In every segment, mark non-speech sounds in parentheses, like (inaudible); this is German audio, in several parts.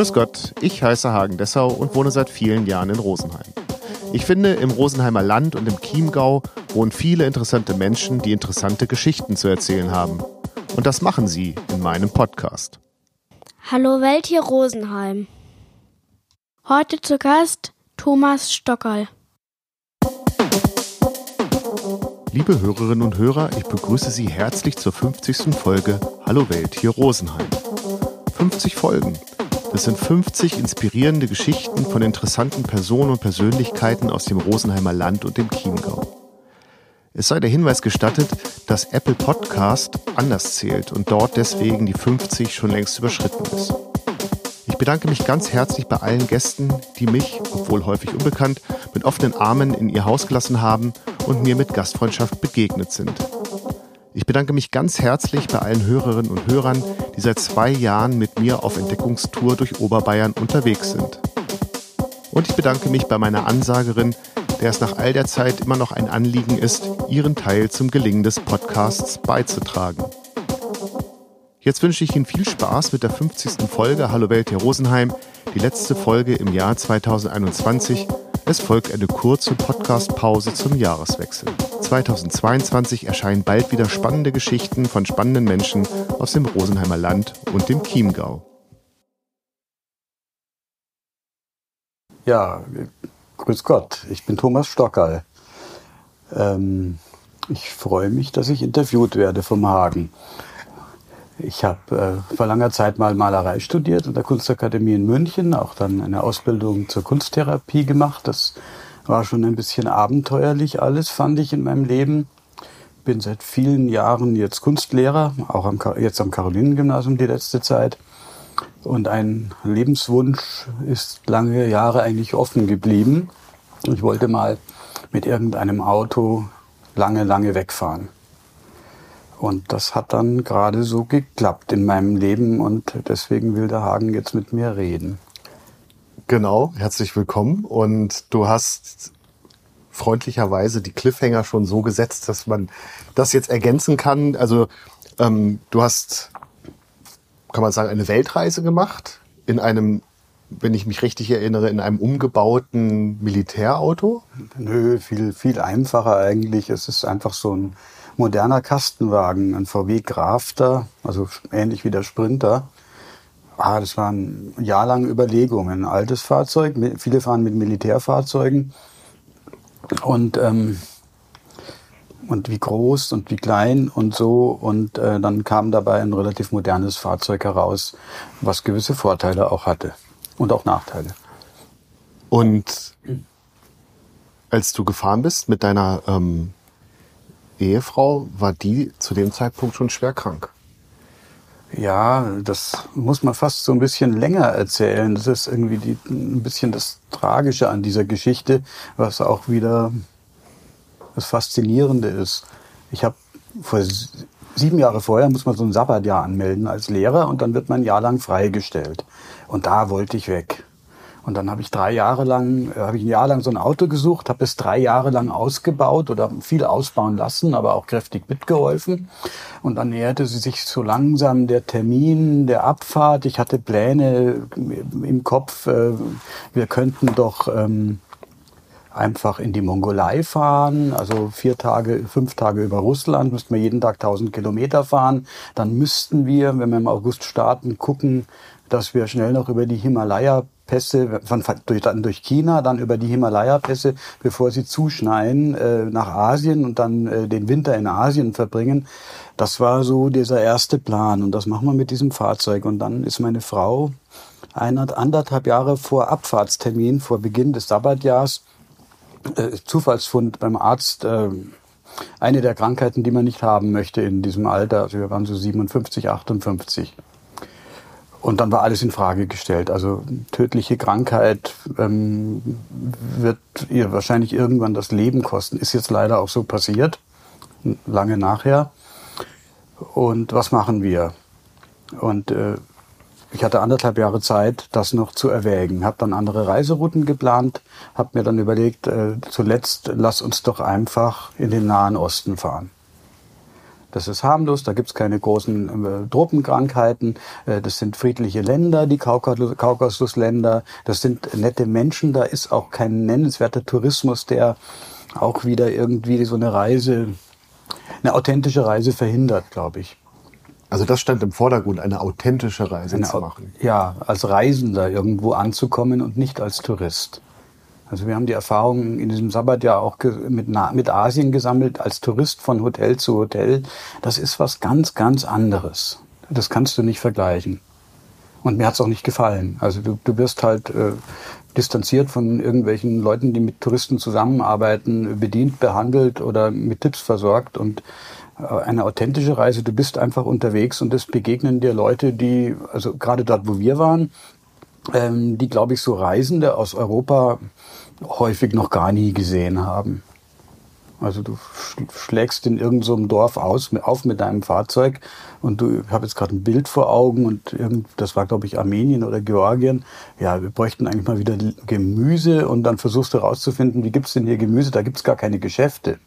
Grüß Gott, ich heiße Hagen Dessau und wohne seit vielen Jahren in Rosenheim. Ich finde, im Rosenheimer Land und im Chiemgau wohnen viele interessante Menschen, die interessante Geschichten zu erzählen haben. Und das machen sie in meinem Podcast. Hallo Welt hier Rosenheim. Heute zu Gast Thomas Stockerl. Liebe Hörerinnen und Hörer, ich begrüße Sie herzlich zur 50. Folge Hallo Welt hier Rosenheim. 50 Folgen. Das sind 50 inspirierende Geschichten von interessanten Personen und Persönlichkeiten aus dem Rosenheimer Land und dem Chiemgau. Es sei der Hinweis gestattet, dass Apple Podcast anders zählt und dort deswegen die 50 schon längst überschritten ist. Ich bedanke mich ganz herzlich bei allen Gästen, die mich, obwohl häufig unbekannt, mit offenen Armen in ihr Haus gelassen haben und mir mit Gastfreundschaft begegnet sind. Ich bedanke mich ganz herzlich bei allen Hörerinnen und Hörern, die seit zwei Jahren mit mir auf Entdeckungstour durch Oberbayern unterwegs sind. Und ich bedanke mich bei meiner Ansagerin, der es nach all der Zeit immer noch ein Anliegen ist, ihren Teil zum Gelingen des Podcasts beizutragen. Jetzt wünsche ich Ihnen viel Spaß mit der 50. Folge Hallo Welt hier Rosenheim, die letzte Folge im Jahr 2021 es folgt eine kurze Podcast-Pause zum Jahreswechsel. 2022 erscheinen bald wieder spannende Geschichten von spannenden Menschen aus dem Rosenheimer Land und dem Chiemgau. Ja, grüß Gott, ich bin Thomas Stockerl. Ähm, ich freue mich, dass ich interviewt werde vom Hagen. Ich habe äh, vor langer Zeit mal Malerei studiert an der Kunstakademie in München, auch dann eine Ausbildung zur Kunsttherapie gemacht. Das war schon ein bisschen abenteuerlich alles, fand ich in meinem Leben. Bin seit vielen Jahren jetzt Kunstlehrer, auch am, jetzt am Karolinengymnasium die letzte Zeit. Und ein Lebenswunsch ist lange Jahre eigentlich offen geblieben. Ich wollte mal mit irgendeinem Auto lange, lange wegfahren. Und das hat dann gerade so geklappt in meinem Leben und deswegen will der Hagen jetzt mit mir reden. Genau, herzlich willkommen. Und du hast freundlicherweise die Cliffhanger schon so gesetzt, dass man das jetzt ergänzen kann. Also ähm, du hast, kann man sagen, eine Weltreise gemacht in einem, wenn ich mich richtig erinnere, in einem umgebauten Militärauto? Nö, viel, viel einfacher eigentlich. Es ist einfach so ein moderner Kastenwagen, ein VW Grafter, also ähnlich wie der Sprinter. Ah, das waren jahrelange Überlegungen. Ein altes Fahrzeug, viele fahren mit Militärfahrzeugen. Und, ähm, und wie groß und wie klein und so. Und äh, dann kam dabei ein relativ modernes Fahrzeug heraus, was gewisse Vorteile auch hatte und auch Nachteile. Und als du gefahren bist mit deiner ähm, Ehefrau, war die zu dem Zeitpunkt schon schwer krank. Ja, das muss man fast so ein bisschen länger erzählen. Das ist irgendwie die, ein bisschen das Tragische an dieser Geschichte, was auch wieder das Faszinierende ist. Ich habe vor sieben Jahre vorher muss man so ein Sabbatjahr anmelden als Lehrer und dann wird man ein Jahr lang freigestellt. Und da wollte ich weg. Und dann habe ich drei Jahre lang, äh, habe ich ein Jahr lang so ein Auto gesucht, habe es drei Jahre lang ausgebaut oder viel ausbauen lassen, aber auch kräftig mitgeholfen. Und dann näherte sie sich so langsam der Termin der Abfahrt. Ich hatte Pläne im Kopf, äh, wir könnten doch ähm, einfach in die Mongolei fahren, also vier Tage, fünf Tage über Russland, müssten wir jeden Tag 1000 Kilometer fahren. Dann müssten wir, wenn wir im August starten, gucken, dass wir schnell noch über die Himalaya Pässe von, durch, dann durch China, dann über die Himalaya-Pässe, bevor sie zuschneien, äh, nach Asien und dann äh, den Winter in Asien verbringen. Das war so dieser erste Plan und das machen wir mit diesem Fahrzeug. Und dann ist meine Frau anderthalb Jahre vor Abfahrtstermin, vor Beginn des Sabbatjahrs, äh, Zufallsfund beim Arzt, äh, eine der Krankheiten, die man nicht haben möchte in diesem Alter. Also wir waren so 57, 58. Und dann war alles in Frage gestellt. Also tödliche Krankheit ähm, wird ihr wahrscheinlich irgendwann das Leben kosten. Ist jetzt leider auch so passiert, lange nachher. Und was machen wir? Und äh, ich hatte anderthalb Jahre Zeit, das noch zu erwägen. Habe dann andere Reiserouten geplant, habe mir dann überlegt, äh, zuletzt lass uns doch einfach in den Nahen Osten fahren. Das ist harmlos, da gibt's keine großen äh, Tropenkrankheiten. Äh, das sind friedliche Länder, die Kaukasus Kaukasusländer. Das sind nette Menschen, da ist auch kein nennenswerter Tourismus, der auch wieder irgendwie so eine Reise, eine authentische Reise verhindert, glaube ich. Also das stand im Vordergrund, eine authentische Reise Eine, zu machen. Ja, als Reisender irgendwo anzukommen und nicht als Tourist. Also wir haben die Erfahrung in diesem Sabbatjahr auch ge- mit, mit Asien gesammelt, als Tourist von Hotel zu Hotel. Das ist was ganz, ganz anderes. Das kannst du nicht vergleichen. Und mir hat's auch nicht gefallen. Also du, du wirst halt äh, distanziert von irgendwelchen Leuten, die mit Touristen zusammenarbeiten, bedient, behandelt oder mit Tipps versorgt. Und äh, eine authentische Reise, du bist einfach unterwegs und es begegnen dir Leute, die, also gerade dort, wo wir waren, ähm, die, glaube ich, so Reisende aus Europa häufig noch gar nie gesehen haben. Also du sch- schlägst in irgendeinem so Dorf aus, auf mit deinem Fahrzeug und du, ich habe jetzt gerade ein Bild vor Augen und irgend, das war glaube ich Armenien oder Georgien. Ja, wir bräuchten eigentlich mal wieder Gemüse und dann versuchst du rauszufinden, wie gibt's denn hier Gemüse? Da gibt's gar keine Geschäfte.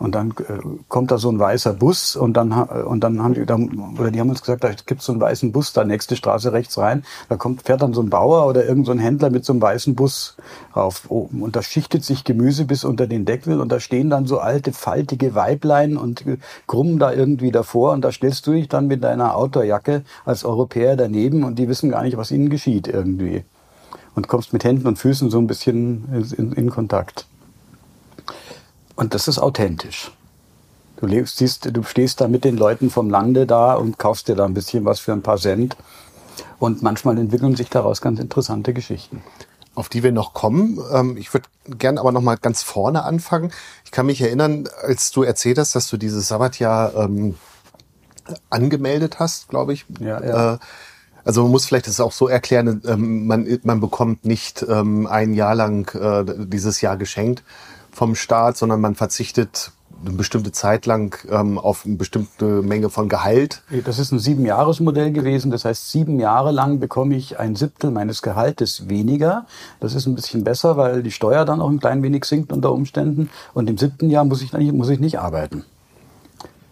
Und dann äh, kommt da so ein weißer Bus und dann ha- und dann haben die dann, oder die haben uns gesagt, da gibt's so einen weißen Bus da nächste Straße rechts rein. Da kommt fährt dann so ein Bauer oder irgend so ein Händler mit so einem weißen Bus rauf oben und da schichtet sich Gemüse bis unter den Deckel und da stehen dann so alte faltige Weiblein und äh, krummen da irgendwie davor und da stellst du dich dann mit deiner Outdoorjacke als Europäer daneben und die wissen gar nicht, was ihnen geschieht irgendwie und kommst mit Händen und Füßen so ein bisschen in, in Kontakt. Und das ist authentisch. Du lebst, siehst, du stehst da mit den Leuten vom Lande da und kaufst dir da ein bisschen was für ein paar Cent. Und manchmal entwickeln sich daraus ganz interessante Geschichten. auf die wir noch kommen. Ähm, ich würde gerne aber noch mal ganz vorne anfangen. Ich kann mich erinnern, als du erzählt hast, dass du dieses Sabbatjahr ähm, angemeldet hast, glaube ich. Ja, ja. Äh, also man muss vielleicht das auch so erklären, ähm, man, man bekommt nicht ähm, ein Jahr lang äh, dieses Jahr geschenkt vom Staat, sondern man verzichtet eine bestimmte Zeit lang ähm, auf eine bestimmte Menge von Gehalt. Das ist ein Sieben-Jahres-Modell gewesen. Das heißt, sieben Jahre lang bekomme ich ein Siebtel meines Gehaltes weniger. Das ist ein bisschen besser, weil die Steuer dann auch ein klein wenig sinkt unter Umständen. Und im siebten Jahr muss ich, muss ich nicht arbeiten.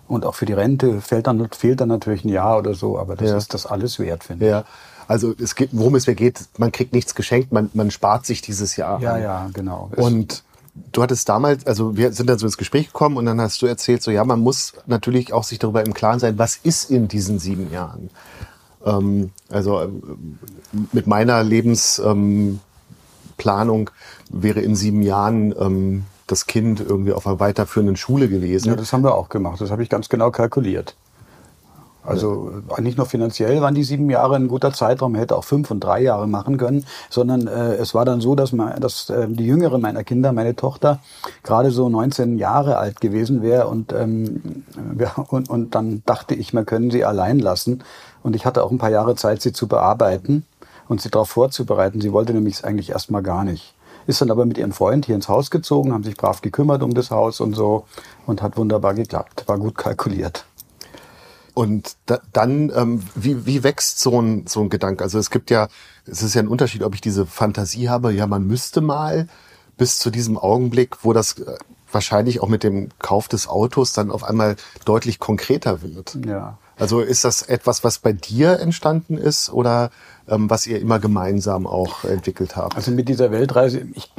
Und auch für die Rente fehlt dann, fehlt dann natürlich ein Jahr oder so. Aber das Ja. ist das alles wert, finde ich. Ja. Also es geht, worum es mir geht, man kriegt nichts geschenkt, man, man spart sich dieses Jahr. Ja, an. ja, genau. Und du hattest damals, also wir sind dann so ins Gespräch gekommen und dann hast du erzählt, so ja, man muss natürlich auch sich darüber im Klaren sein, was ist in diesen sieben Jahren. Ähm, also ähm, mit meiner Lebensplanung ähm, wäre in sieben Jahren ähm, das Kind irgendwie auf einer weiterführenden Schule gewesen. Ja, das haben wir auch gemacht. Das habe ich ganz genau kalkuliert. Also äh, nicht nur finanziell waren die sieben Jahre ein guter Zeitraum, hätte auch fünf und drei Jahre machen können, sondern äh, es war dann so, dass, man, dass äh, die jüngere meiner Kinder, meine Tochter, gerade so 19 Jahre alt gewesen wäre und, ähm, (laughs) wir, und, und dann dachte ich, man können sie allein lassen. Und ich hatte auch ein paar Jahre Zeit, sie zu bearbeiten und sie darauf vorzubereiten. Sie wollte nämlich eigentlich erstmal gar nicht. Ist dann aber mit ihrem Freund hier ins Haus gezogen, haben sich brav gekümmert um das Haus und so und hat wunderbar geklappt. War gut kalkuliert. Und da, dann, ähm, wie, wie wächst so ein, so ein Gedanke? Also es gibt ja, es ist ja ein Unterschied, ob ich diese Fantasie habe, ja, man müsste mal bis zu diesem Augenblick, wo das äh, wahrscheinlich auch mit dem Kauf des Autos dann auf einmal deutlich konkreter wird. Ja. Also ist das etwas, was bei dir entstanden ist oder was ihr immer gemeinsam auch entwickelt habt? Also mit dieser Weltreise, ich,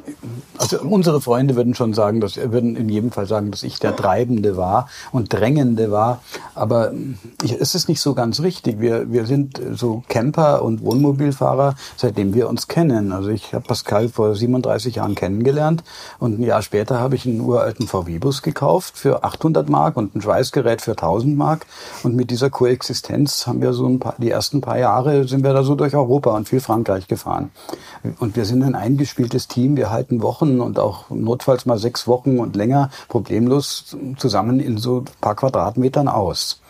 also unsere Freunde würden schon sagen, dass würden in jedem Fall sagen, dass ich der Treibende war und Drängende war. Aber ich, es ist nicht so ganz richtig. Wir, wir sind so Camper und Wohnmobilfahrer, seitdem wir uns kennen. Also ich habe Pascal vor 37 Jahren kennengelernt und ein Jahr später habe ich einen uralten VW-Bus gekauft für 800 Mark und ein Schweißgerät für 1000 Mark. Und mit dieser Koexistenz haben wir so ein paar, die ersten paar Jahre sind wir da so durch Europa und viel Frankreich gefahren. Und wir sind ein eingespieltes Team. Wir halten Wochen und auch notfalls mal sechs Wochen und länger problemlos zusammen in so paar Quadratmetern aus.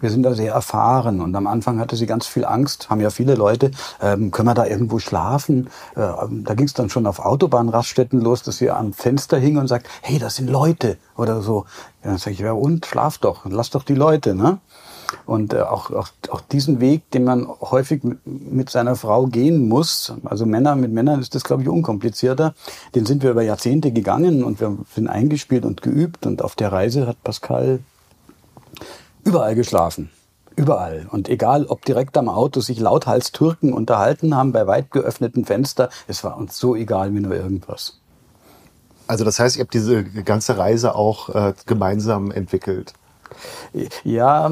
Wir sind da sehr erfahren und am Anfang hatte sie ganz viel Angst, haben ja viele Leute, ähm, können wir da irgendwo schlafen? Äh, da ging es dann schon auf Autobahnraststätten los, dass sie am Fenster hing und sagt, hey, das sind Leute oder so. Ja, dann sage ich, ja und, schlaf doch, lass doch die Leute, ne? Und äh, auch, auch, auch diesen Weg, den man häufig mit, seiner Frau gehen muss, also Männer, mit Männern ist das, glaube ich, unkomplizierter, den sind wir über Jahrzehnte gegangen und wir sind eingespielt und geübt und auf der Reise hat Pascal Überall geschlafen. Überall. Und egal, ob direkt am Auto sich lauthals Türken unterhalten haben bei weit geöffneten Fenster, es war uns so egal wie nur irgendwas. Also das heißt, ihr habt diese ganze Reise auch äh, gemeinsam entwickelt. Ja,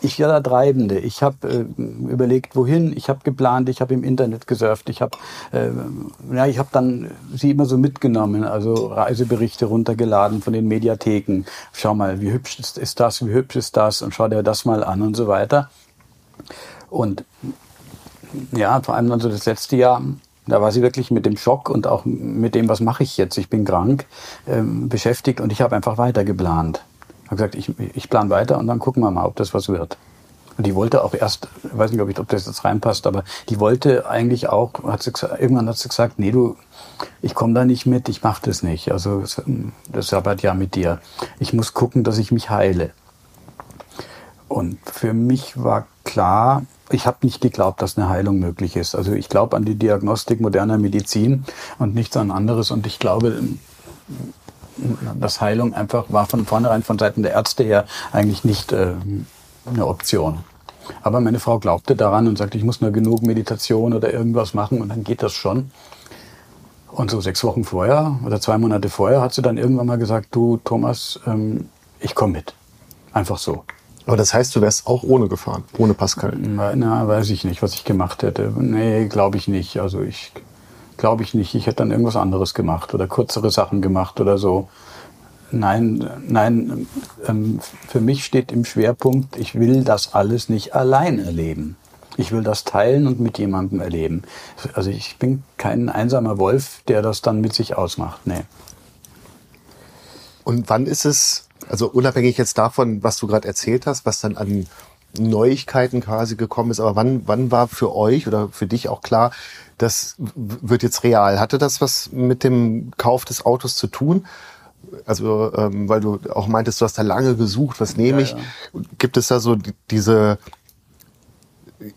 ich war der Treibende. Ich habe äh, überlegt, wohin. Ich habe geplant. Ich habe im Internet gesurft. Ich habe, äh, ja, habe dann sie immer so mitgenommen. Also Reiseberichte runtergeladen von den Mediatheken. Schau mal, wie hübsch ist, ist das? Wie hübsch ist das? Und schau dir das mal an und so weiter. Und ja, vor allem dann so das letzte Jahr da war sie wirklich mit dem Schock und auch mit dem, was mache ich jetzt, ich bin krank, ähm, beschäftigt und ich habe einfach weiter geplant habe gesagt, ich, ich plane weiter und dann gucken wir mal, ob das was wird. Und die wollte auch erst, ich weiß nicht, ob, ich, ob das jetzt reinpasst, aber die wollte eigentlich auch, hat sie irgendwann hat sie gesagt, nee, du, ich komme da nicht mit, ich mache das nicht. Also das arbeitet ja mit dir. Ich muss gucken, dass ich mich heile. Und für mich war klar, ich habe nicht geglaubt, dass eine Heilung möglich ist. Also ich glaube an die Diagnostik moderner Medizin und nichts an anderes. Und ich glaube, dass Heilung einfach war von vornherein von Seiten der Ärzte her eigentlich nicht äh, eine Option. Aber meine Frau glaubte daran und sagte, ich muss nur genug Meditation oder irgendwas machen und dann geht das schon. Und so sechs Wochen vorher oder zwei Monate vorher hat sie dann irgendwann mal gesagt, du Thomas, ähm, ich komme mit. Einfach so. Aber das heißt, du wärst auch ohne gefahren, ohne Pascal? Na, na weiß ich nicht, was ich gemacht hätte. Nee, glaube ich nicht. Also ich Glaube ich nicht. Ich hätte dann irgendwas anderes gemacht oder kürzere Sachen gemacht oder so. Nein, nein, ähm, für mich steht im Schwerpunkt, ich will das alles nicht allein erleben. Ich will das teilen und mit jemandem erleben. Also ich bin kein einsamer Wolf, der das dann mit sich ausmacht. Nee. Und wann ist es, also unabhängig jetzt davon, was du gerade erzählt hast, was dann an Neuigkeiten quasi gekommen ist, aber wann, wann war für euch oder für dich auch klar, das wird jetzt real. Hatte das was mit dem Kauf des Autos zu tun? Also, ähm, weil du auch meintest, du hast da lange gesucht, was nehme ich? Ja, ja. Gibt es da so diese,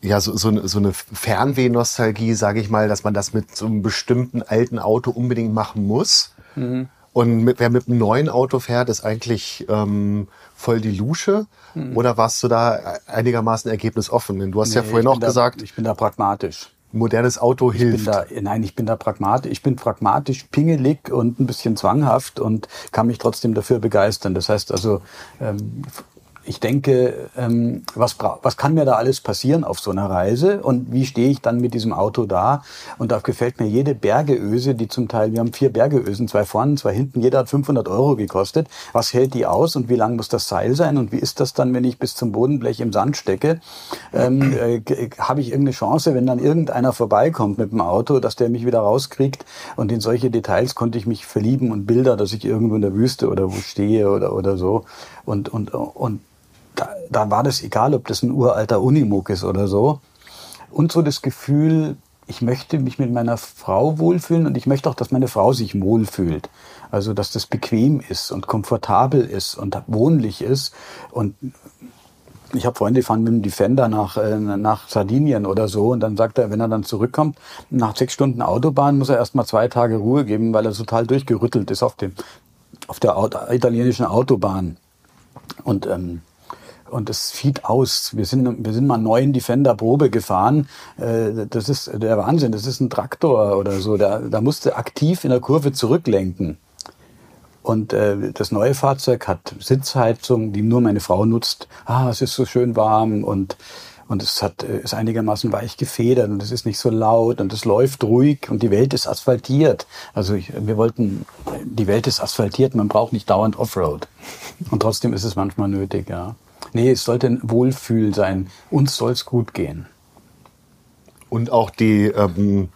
ja, so, so, so eine Fernweh-Nostalgie, sage ich mal, dass man das mit so einem bestimmten alten Auto unbedingt machen muss? Mhm. Und mit, wer mit einem neuen Auto fährt, ist eigentlich ähm, voll die Lusche. Mhm. Oder warst du da einigermaßen ergebnisoffen? Denn du hast nee, ja vorhin auch da, gesagt. Ich bin da pragmatisch modernes Auto hilft. Ich da, nein, ich bin da pragmatisch. Ich bin pragmatisch, pingelig und ein bisschen zwanghaft und kann mich trotzdem dafür begeistern. Das heißt also, ähm, ich denke, ähm, was, was kann mir da alles passieren auf so einer Reise und wie stehe ich dann mit diesem Auto da? Und da gefällt mir jede Bergeöse, die zum Teil, wir haben vier Bergeösen, zwei vorne, zwei hinten, jeder hat 500 Euro gekostet. Was hält die aus und wie lang muss das Seil sein und wie ist das dann, wenn ich bis zum Bodenblech im Sand stecke? Ähm, äh, Habe ich irgendeine Chance, wenn dann irgendeiner vorbeikommt mit dem Auto, dass der mich wieder rauskriegt? Und in solche Details konnte ich mich verlieben und Bilder, dass ich irgendwo in der Wüste oder wo stehe oder, oder so. Und, und, und da, da war das egal, ob das ein uralter Unimog ist oder so. Und so das Gefühl, ich möchte mich mit meiner Frau wohlfühlen und ich möchte auch, dass meine Frau sich wohlfühlt. Also, dass das bequem ist und komfortabel ist und wohnlich ist. Und ich habe Freunde, die fahren mit dem Defender nach, äh, nach Sardinien oder so und dann sagt er, wenn er dann zurückkommt, nach sechs Stunden Autobahn muss er erstmal zwei Tage Ruhe geben, weil er total durchgerüttelt ist auf, dem, auf der italienischen Autobahn. Und ähm, und es fiet aus. Wir sind, wir sind mal neuen Defender Probe gefahren. Äh, das ist der Wahnsinn. Das ist ein Traktor oder so. Da, da musste aktiv in der Kurve zurücklenken. Und äh, das neue Fahrzeug hat Sitzheizung, die nur meine Frau nutzt. Ah, es ist so schön warm und und es hat äh, ist einigermaßen weich gefedert und es ist nicht so laut und es läuft ruhig und die Welt ist asphaltiert. Also ich, wir wollten, die Welt ist asphaltiert, man braucht nicht dauernd Offroad. Und trotzdem ist es manchmal nötig, ja. Nee, es sollte ein Wohlfühl sein. Uns soll es gut gehen. Und auch die, ähm,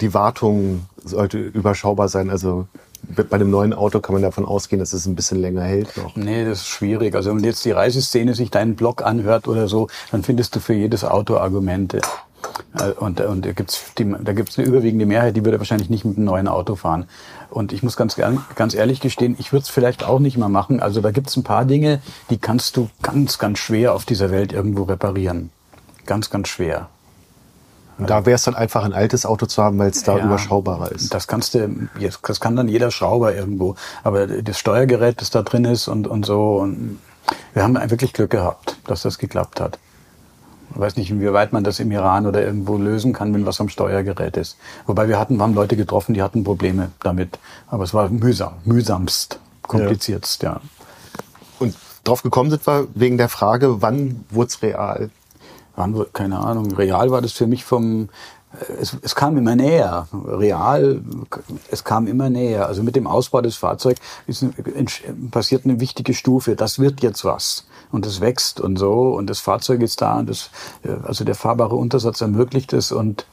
die Wartung sollte überschaubar sein. Also bei einem neuen Auto kann man davon ausgehen, dass es ein bisschen länger hält noch. Nee, das ist schwierig. Also wenn jetzt die Reiseszene sich deinen Blog anhört oder so, dann findest du für jedes Auto Argumente. Und, und da da gibt's eine überwiegende Mehrheit, die würde wahrscheinlich nicht mit einem neuen Auto fahren. Und ich muss ganz, ganz ehrlich gestehen, ich würde es vielleicht auch nicht mal machen. Also da gibt's ein paar Dinge, die kannst du ganz, ganz schwer auf dieser Welt irgendwo reparieren. Ganz, ganz schwer. Und da wäre es dann einfach ein altes Auto zu haben, weil es da ja, überschaubarer ist. Das kannst du, das kann dann jeder Schrauber irgendwo. Aber das Steuergerät, das da drin ist und, und so, und Wir haben wirklich Glück gehabt, dass das geklappt hat. Ich weiß nicht, inwieweit man das im Iran oder irgendwo lösen kann, wenn was am Steuergerät ist. Wobei wir hatten, wir haben Leute getroffen, die hatten Probleme damit. Aber es war mühsam, mühsamst, kompliziertst, ja. ja. Und drauf gekommen sind wir wegen der Frage, wann wurde es real? Wann, keine Ahnung, real war das für mich vom, es, es kam immer näher. Real, es kam immer näher. Also mit dem Ausbau des Fahrzeugs passiert eine wichtige Stufe. Das wird jetzt was. Und es wächst und so. Und das Fahrzeug ist da. Und das, äh, also der fahrbare Untersatz ermöglicht es. Und,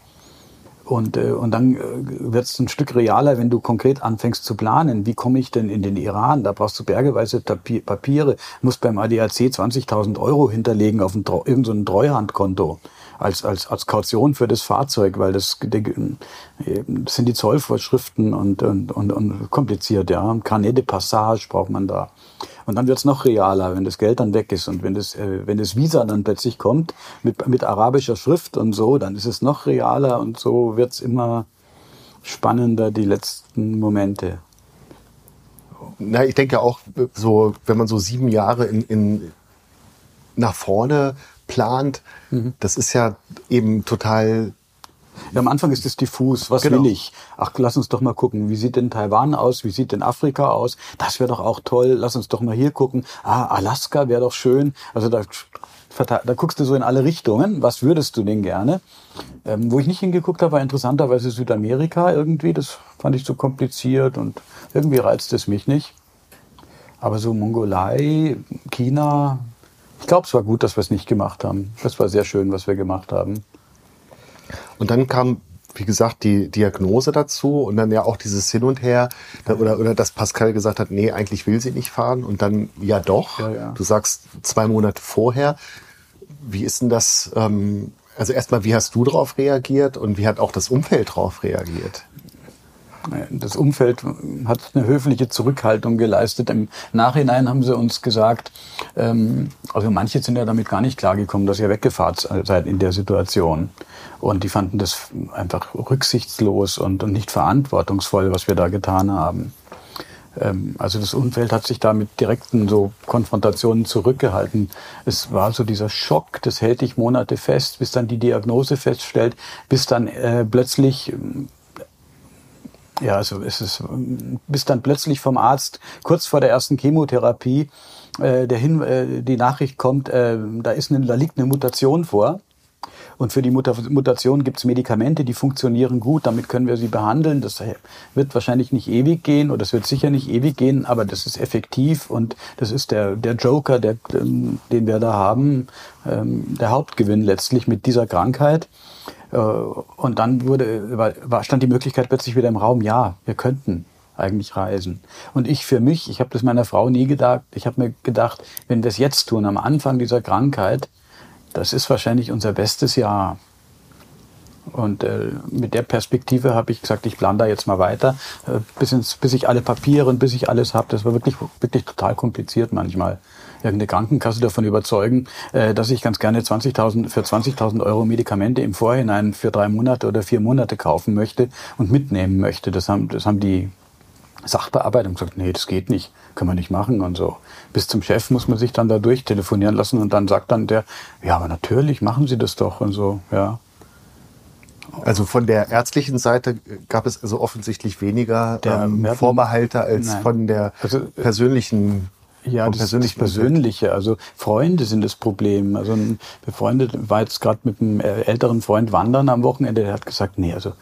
und, äh, und dann äh, wird es ein Stück realer, wenn du konkret anfängst zu planen. Wie komme ich denn in den Iran? Da brauchst du bergeweise Papiere. Musst beim ADAC 20.000 Euro hinterlegen auf ein, irgendein Treuhandkonto als, als, als Kaution für das Fahrzeug, weil das, das sind die Zollvorschriften und, und, und, und kompliziert, ja. Carnet de Passage braucht man da. Und dann wird's noch realer, wenn das Geld dann weg ist und wenn das, äh, wenn das Visa dann plötzlich kommt mit, mit arabischer Schrift und so, dann ist es noch realer und so wird's immer spannender, die letzten Momente. Na, ich denke auch, so, wenn man so sieben Jahre in, in nach vorne plant. Mhm. Das ist ja eben total ja, am Anfang ist es diffus. Was genau. will ich? Ach, lass uns doch mal gucken. Wie sieht denn Taiwan aus? Wie sieht denn Afrika aus? Das wäre doch auch toll. Lass uns doch mal hier gucken. Ah, Alaska wäre doch schön. Also da, da guckst du so in alle Richtungen. Was würdest du denn gerne? Ähm, wo ich nicht hingeguckt habe, war interessanterweise Südamerika irgendwie. Das fand ich so kompliziert und irgendwie reizt es mich nicht. Aber so Mongolei, China, ich glaube, es war gut, dass wir es nicht gemacht haben. Das war sehr schön, was wir gemacht haben. Und dann kam, wie gesagt, die Diagnose dazu und dann ja auch dieses Hin und Her oder, oder dass Pascal gesagt hat, nee, eigentlich will sie nicht fahren und dann ja doch. Ja, ja. Du sagst zwei Monate vorher. Wie ist denn das? Ähm, also erstmal, wie hast du darauf reagiert und wie hat auch das Umfeld darauf reagiert? Das Umfeld hat eine höfliche Zurückhaltung geleistet. Im Nachhinein haben sie uns gesagt, ähm, also manche sind ja damit gar nicht klargekommen, dass ihr weggefahren seid in der Situation. Und die fanden das einfach rücksichtslos und, und nicht verantwortungsvoll, was wir da getan haben. Ähm, also das Umfeld hat sich da mit direkten so Konfrontationen zurückgehalten. Es war so dieser Schock, das hält dich Monate fest, bis dann die Diagnose feststellt, bis dann äh, plötzlich ja, also es ist, bis dann plötzlich vom Arzt kurz vor der ersten Chemotherapie äh, der Hin äh, die Nachricht kommt, äh, da ist eine, da liegt eine Mutation vor. Und für die Mutation gibt es Medikamente, die funktionieren gut, damit können wir sie behandeln. Das wird wahrscheinlich nicht ewig gehen oder es wird sicher nicht ewig gehen, aber das ist effektiv und das ist der, der Joker, der, ähm, den wir da haben, ähm, der Hauptgewinn letztlich mit dieser Krankheit. Äh, und dann wurde, stand die Möglichkeit plötzlich wieder im Raum, ja, wir könnten eigentlich reisen. Und ich für mich, ich habe das meiner Frau nie gedacht, ich habe mir gedacht, wenn wir es jetzt tun, am Anfang dieser Krankheit, das ist wahrscheinlich unser bestes Jahr. Und äh, mit der Perspektive habe ich gesagt, ich plane da jetzt mal weiter, äh, bis, ins, bis ich alle Papiere und bis ich alles habe. Das war wirklich, wirklich total kompliziert manchmal irgendeine Krankenkasse davon überzeugen, äh, dass ich ganz gerne 20.000 für 20.000 Euro Medikamente im Vorhinein für drei Monate oder vier Monate kaufen möchte und mitnehmen möchte. Das haben, das haben die Sachbearbeitung gesagt, nee, das geht nicht, können wir nicht machen und so. Bis zum Chef muss man sich dann da durchtelefonieren lassen und dann sagt dann der, ja, aber natürlich machen Sie das doch und so, ja. Also von der ärztlichen Seite gab es also offensichtlich weniger ähm, Vorbehalte als nein. von der also, persönlichen ja, das, das Persönliche. Also Freunde sind das Problem. Also ein befreundet war jetzt gerade mit einem älteren Freund wandern am Wochenende. Der hat gesagt, nee, also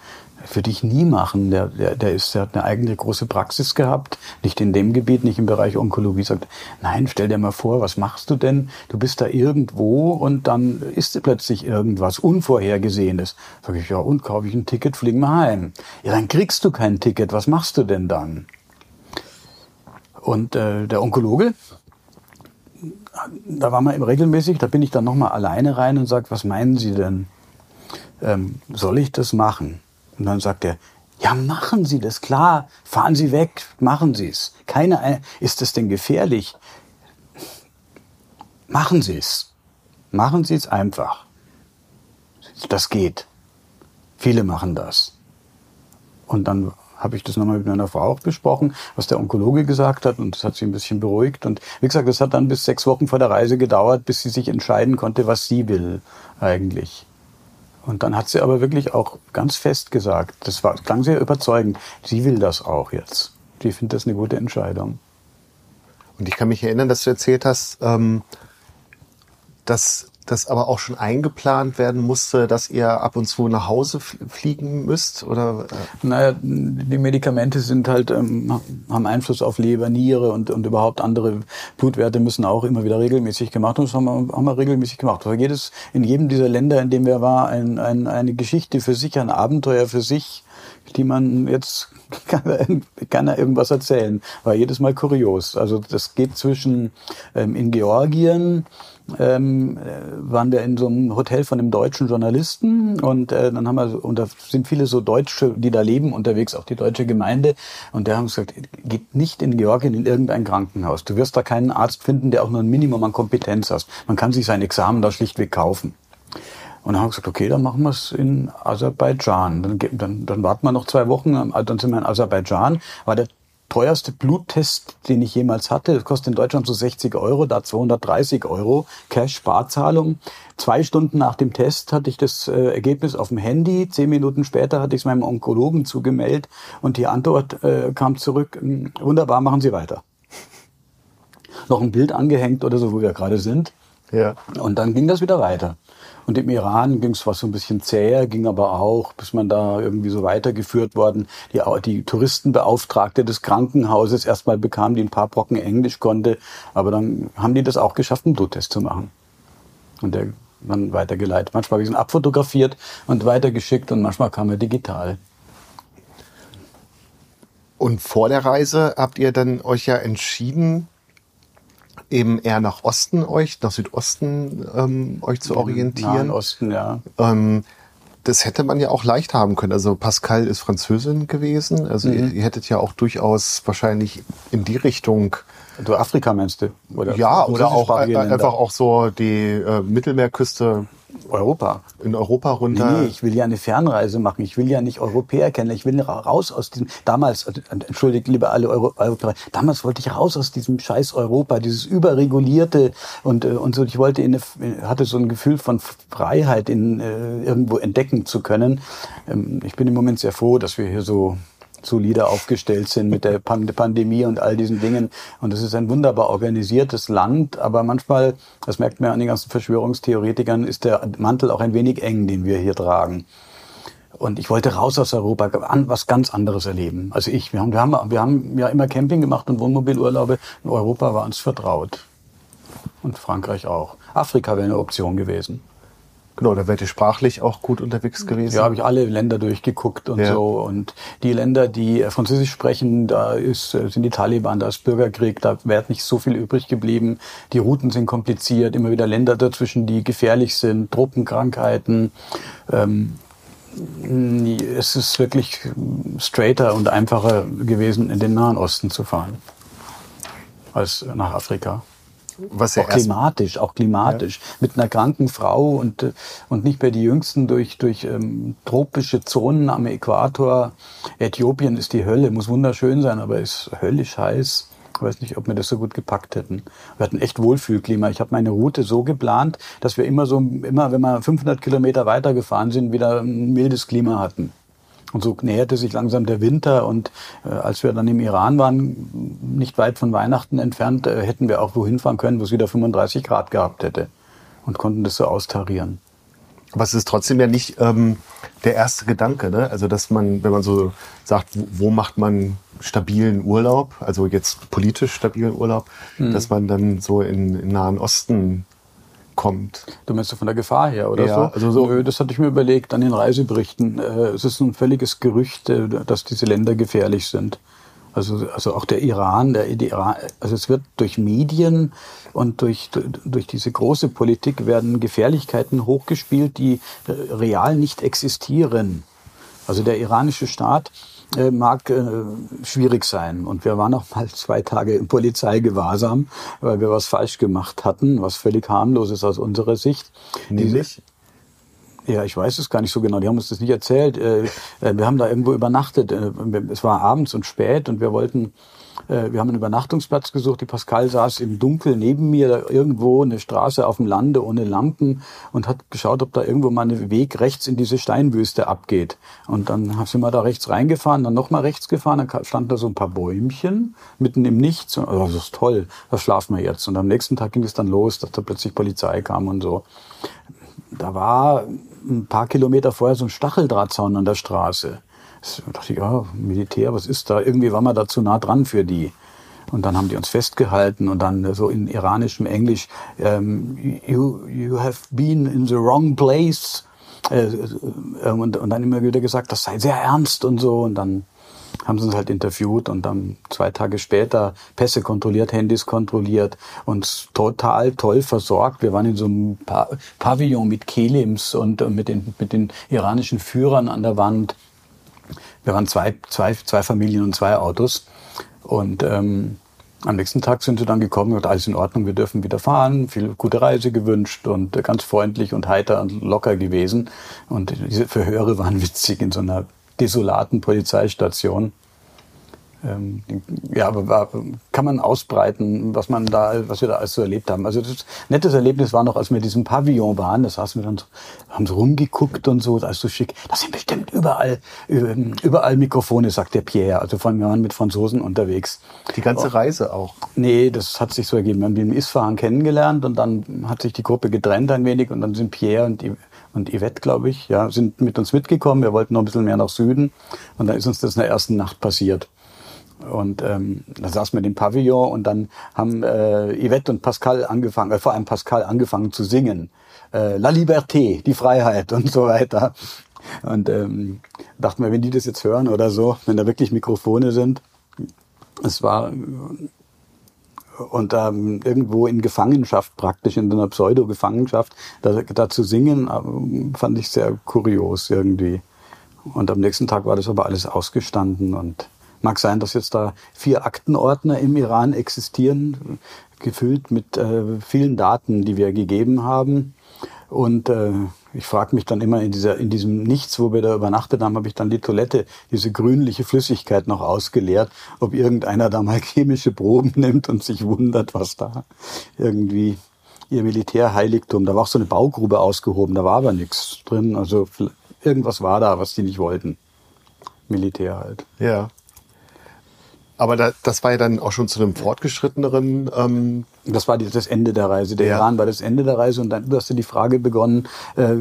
würde ich nie machen. Der, der, der, ist, der hat eine eigene große Praxis gehabt, nicht in dem Gebiet, nicht im Bereich Onkologie. Sagt, nein, stell dir mal vor, was machst du denn? Du bist da irgendwo und dann ist plötzlich irgendwas Unvorhergesehenes. Sag ich, ja, und kaufe ich ein Ticket, fliegen wir heim. Ja, dann kriegst du kein Ticket. Was machst du denn dann? Und äh, der Onkologe, da war man eben regelmäßig, da bin ich dann nochmal alleine rein und sage, was meinen Sie denn? Ähm, soll ich das machen? Und dann sagt er, ja, machen Sie das, klar, fahren Sie weg, machen Sie es. Keine, ist das denn gefährlich? Machen Sie es. Machen Sie es einfach. Das geht. Viele machen das. Und dann habe ich das nochmal mit meiner Frau auch besprochen, was der Onkologe gesagt hat und das hat sie ein bisschen beruhigt. Und wie gesagt, das hat dann bis sechs Wochen vor der Reise gedauert, bis sie sich entscheiden konnte, was sie will eigentlich. Und dann hat sie aber wirklich auch ganz fest gesagt, das war, klang sehr überzeugend, sie will das auch jetzt. Sie findet das eine gute Entscheidung. Und ich kann mich erinnern, dass du erzählt hast, ähm, dass das aber auch schon eingeplant werden musste, dass ihr ab und zu nach Hause fliegen müsst? Oder? Äh? Naja, die Medikamente sind halt, ähm, haben Einfluss auf Leber, Niere und, und überhaupt andere Blutwerte müssen auch immer wieder regelmäßig gemacht. Und das haben wir, haben wir regelmäßig gemacht. Aber jedes, in jedem dieser Länder, in dem wir waren, ein, ein, eine Geschichte für sich, ein Abenteuer für sich, die man jetzt (laughs) kann, kann er irgendwas erzählen. War jedes Mal kurios. Also das geht zwischen ähm, in Georgien, ähm, äh, waren wir in so einem Hotel von einem deutschen Journalisten und äh, dann haben wir und da sind viele so Deutsche, die da leben unterwegs, auch die deutsche Gemeinde und der haben gesagt, geht nicht in Georgien in irgendein Krankenhaus. Du wirst da keinen Arzt finden, der auch nur ein Minimum an Kompetenz hat. Man kann sich sein Examen da schlichtweg kaufen. Und dann haben wir gesagt, okay, dann machen wir es in Aserbaidschan. Dann, dann, dann warten wir noch zwei Wochen, dann sind wir in Aserbaidschan. War der teuerste Bluttest, den ich jemals hatte. Das kostet in Deutschland so 60 Euro, da 230 Euro Cash-Sparzahlung. Zwei Stunden nach dem Test hatte ich das äh, Ergebnis auf dem Handy. Zehn Minuten später hatte ich es meinem Onkologen zugemeldet und die Antwort äh, kam zurück, hm, wunderbar, machen Sie weiter. Noch ein Bild angehängt oder so, wo wir gerade sind. Ja. Und dann ging das wieder weiter. Und im Iran ging es was so ein bisschen zäher, ging aber auch, bis man da irgendwie so weitergeführt worden. Die, die Touristenbeauftragte des Krankenhauses erstmal bekam, die ein paar Brocken Englisch konnte, aber dann haben die das auch geschafft, einen Bluttest zu machen. Und der dann weitergeleitet. Manchmal habe ich abfotografiert und weitergeschickt und manchmal kam er digital. Und vor der Reise habt ihr dann euch ja entschieden, eben eher nach Osten euch, nach Südosten ähm, euch zu orientieren. Nahen Osten, ja. Ähm, das hätte man ja auch leicht haben können. Also Pascal ist Französin gewesen. Also mhm. ihr, ihr, hättet ja auch durchaus wahrscheinlich in die Richtung. Du Afrika meinst du? Oder ja, oder auch einfach auch so die äh, Mittelmeerküste Europa. In Europa runter. Nee, ich will ja eine Fernreise machen. Ich will ja nicht Europäer kennen. Ich will raus aus diesem, damals, entschuldigt lieber alle Euro, Europäer, damals wollte ich raus aus diesem scheiß Europa, dieses überregulierte und, äh, und so. Ich wollte in eine, hatte so ein Gefühl von Freiheit in, äh, irgendwo entdecken zu können. Ähm, ich bin im Moment sehr froh, dass wir hier so solide aufgestellt sind mit der Pandemie und all diesen Dingen. Und es ist ein wunderbar organisiertes Land, aber manchmal, das merkt man an den ganzen Verschwörungstheoretikern, ist der Mantel auch ein wenig eng, den wir hier tragen. Und ich wollte raus aus Europa, was ganz anderes erleben. Also ich, wir haben, wir haben, wir haben ja immer Camping gemacht und Wohnmobilurlaube. In Europa war uns vertraut. Und Frankreich auch. Afrika wäre eine Option gewesen. Genau, da wärt ihr sprachlich auch gut unterwegs gewesen. Ja, habe ich alle Länder durchgeguckt und ja. so. Und die Länder, die Französisch sprechen, da ist, sind die Taliban, da ist Bürgerkrieg, da wäre nicht so viel übrig geblieben. Die Routen sind kompliziert, immer wieder Länder dazwischen, die gefährlich sind, Truppenkrankheiten. Ähm, es ist wirklich straighter und einfacher gewesen, in den Nahen Osten zu fahren als nach Afrika. Was auch klimatisch, auch klimatisch. Ja. Mit einer kranken Frau und, äh, und nicht mehr die Jüngsten durch, durch ähm, tropische Zonen am Äquator. Äthiopien ist die Hölle, muss wunderschön sein, aber ist höllisch heiß. Ich weiß nicht, ob wir das so gut gepackt hätten. Wir hatten echt Wohlfühlklima. Ich habe meine Route so geplant, dass wir immer so, immer wenn wir 500 Kilometer weitergefahren sind, wieder ein mildes Klima hatten. Und so näherte sich langsam der Winter und äh, als wir dann im Iran waren, nicht weit von Weihnachten entfernt, äh, hätten wir auch wohin fahren können, wo es wieder 35 Grad gehabt hätte und konnten das so austarieren. Aber es ist trotzdem ja nicht ähm, der erste Gedanke, ne? Also dass man, wenn man so sagt, wo, macht man stabilen Urlaub, also jetzt politisch stabilen Urlaub, mhm. dass man dann so in, in Nahen Osten kommt. Du meinst du von der Gefahr her oder ja, so? Also so Nö, das hatte ich mir überlegt an den Reiseberichten. Äh, es ist ein völliges Gerücht, äh, dass diese Länder gefährlich sind. Also, also auch der Iran, der, Iran, also es wird durch Medien und durch, durch diese große Politik werden Gefährlichkeiten hochgespielt, die äh, real nicht existieren. Also der iranische Staat äh, mag äh, schwierig sein. Und wir waren auch mal zwei Tage im Polizeigewahrsam, weil wir was falsch gemacht hatten, was völlig harmlos ist aus unserer Sicht. Nämlich? Ja, ich weiß es gar nicht so genau. Die haben uns das nicht erzählt. Äh, äh, wir haben da irgendwo übernachtet. Es war abends und spät und wir wollten, wir haben einen Übernachtungsplatz gesucht. Die Pascal saß im Dunkeln neben mir irgendwo eine Straße auf dem Lande ohne Lampen und hat geschaut, ob da irgendwo mal ein Weg rechts in diese Steinwüste abgeht. Und dann sind wir da rechts reingefahren, dann nochmal rechts gefahren. Dann standen da so ein paar Bäumchen mitten im Nichts. Oh, das ist toll. Da schlafen wir jetzt. Und am nächsten Tag ging es dann los, dass da plötzlich Polizei kam und so da war ein paar Kilometer vorher so ein Stacheldrahtzaun an der Straße. Da dachte ich, ja, Militär, was ist da? Irgendwie war man da zu nah dran für die. Und dann haben die uns festgehalten und dann so in iranischem Englisch, ähm, you, you have been in the wrong place. Äh, äh, und, und dann immer wieder gesagt, das sei sehr ernst und so. Und dann haben sie uns halt interviewt und dann zwei Tage später Pässe kontrolliert, Handys kontrolliert und total toll versorgt. Wir waren in so einem pa Pavillon mit Kelims und mit den, mit den iranischen Führern an der Wand. Wir waren zwei, zwei, zwei Familien und zwei Autos. Und ähm, am nächsten Tag sind sie dann gekommen und alles in Ordnung, wir dürfen wieder fahren, viel gute Reise gewünscht und ganz freundlich und heiter und locker gewesen. Und diese Verhöre waren (laughs) witzig in so einer desolaten Polizeistation. Ähm, ja, aber kann man ausbreiten, was man da, was wir da alles so erlebt haben. Also das nettes Erlebnis war noch, als wir in diesem Pavillon waren, da saßen wir dann so, haben so rumgeguckt und so, alles so schick. Das sind bestimmt überall, überall Mikrofone, sagt der Pierre. Also von wir waren mit Franzosen unterwegs. Die ganze Reise auch? Nee, das hat sich so ergeben. Wir haben den Isfahan kennengelernt und dann hat sich die Gruppe getrennt ein wenig und dann sind Pierre und die und Yvette, glaube ich, ja, sind mit uns mitgekommen. Wir wollten noch ein bisschen mehr nach Süden. Und dann ist uns das in der ersten Nacht passiert. Und ähm, da wir in dem Pavillon und dann haben äh, Yvette und Pascal angefangen, äh, vor allem Pascal angefangen zu singen. Äh, La Liberté, die Freiheit und so weiter. Und ähm, dachten wir, wenn die das jetzt hören oder so, wenn da wirklich Mikrofone sind, es war und ähm, irgendwo in Gefangenschaft praktisch, in einer Pseudo-Gefangenschaft, da, da zu singen, äh, fand ich sehr kurios irgendwie. Und am nächsten Tag war das aber alles ausgestanden und mag sein, dass jetzt da vier Aktenordner im Iran existieren, gefüllt mit äh, vielen Daten, die wir gegeben haben. Und äh, ich frage mich dann immer in, dieser, in diesem Nichts, wo wir da übernachtet haben, habe ich dann die Toilette, diese grünliche Flüssigkeit noch ausgeleert, ob irgendeiner da mal (laughs) chemische Proben nimmt und sich wundert, was da irgendwie ihr Militärheiligtum, da war auch so eine Baugrube ausgehoben, da war aber nichts drin. Also irgendwas war da, was die nicht wollten. Militär halt. Ja. Aber da, das war ja dann auch schon zu einem fortgeschritteneren. Ähm das war das Ende der Reise. Der ja. Iran war das Ende der Reise und dann hast du die Frage begonnen, äh,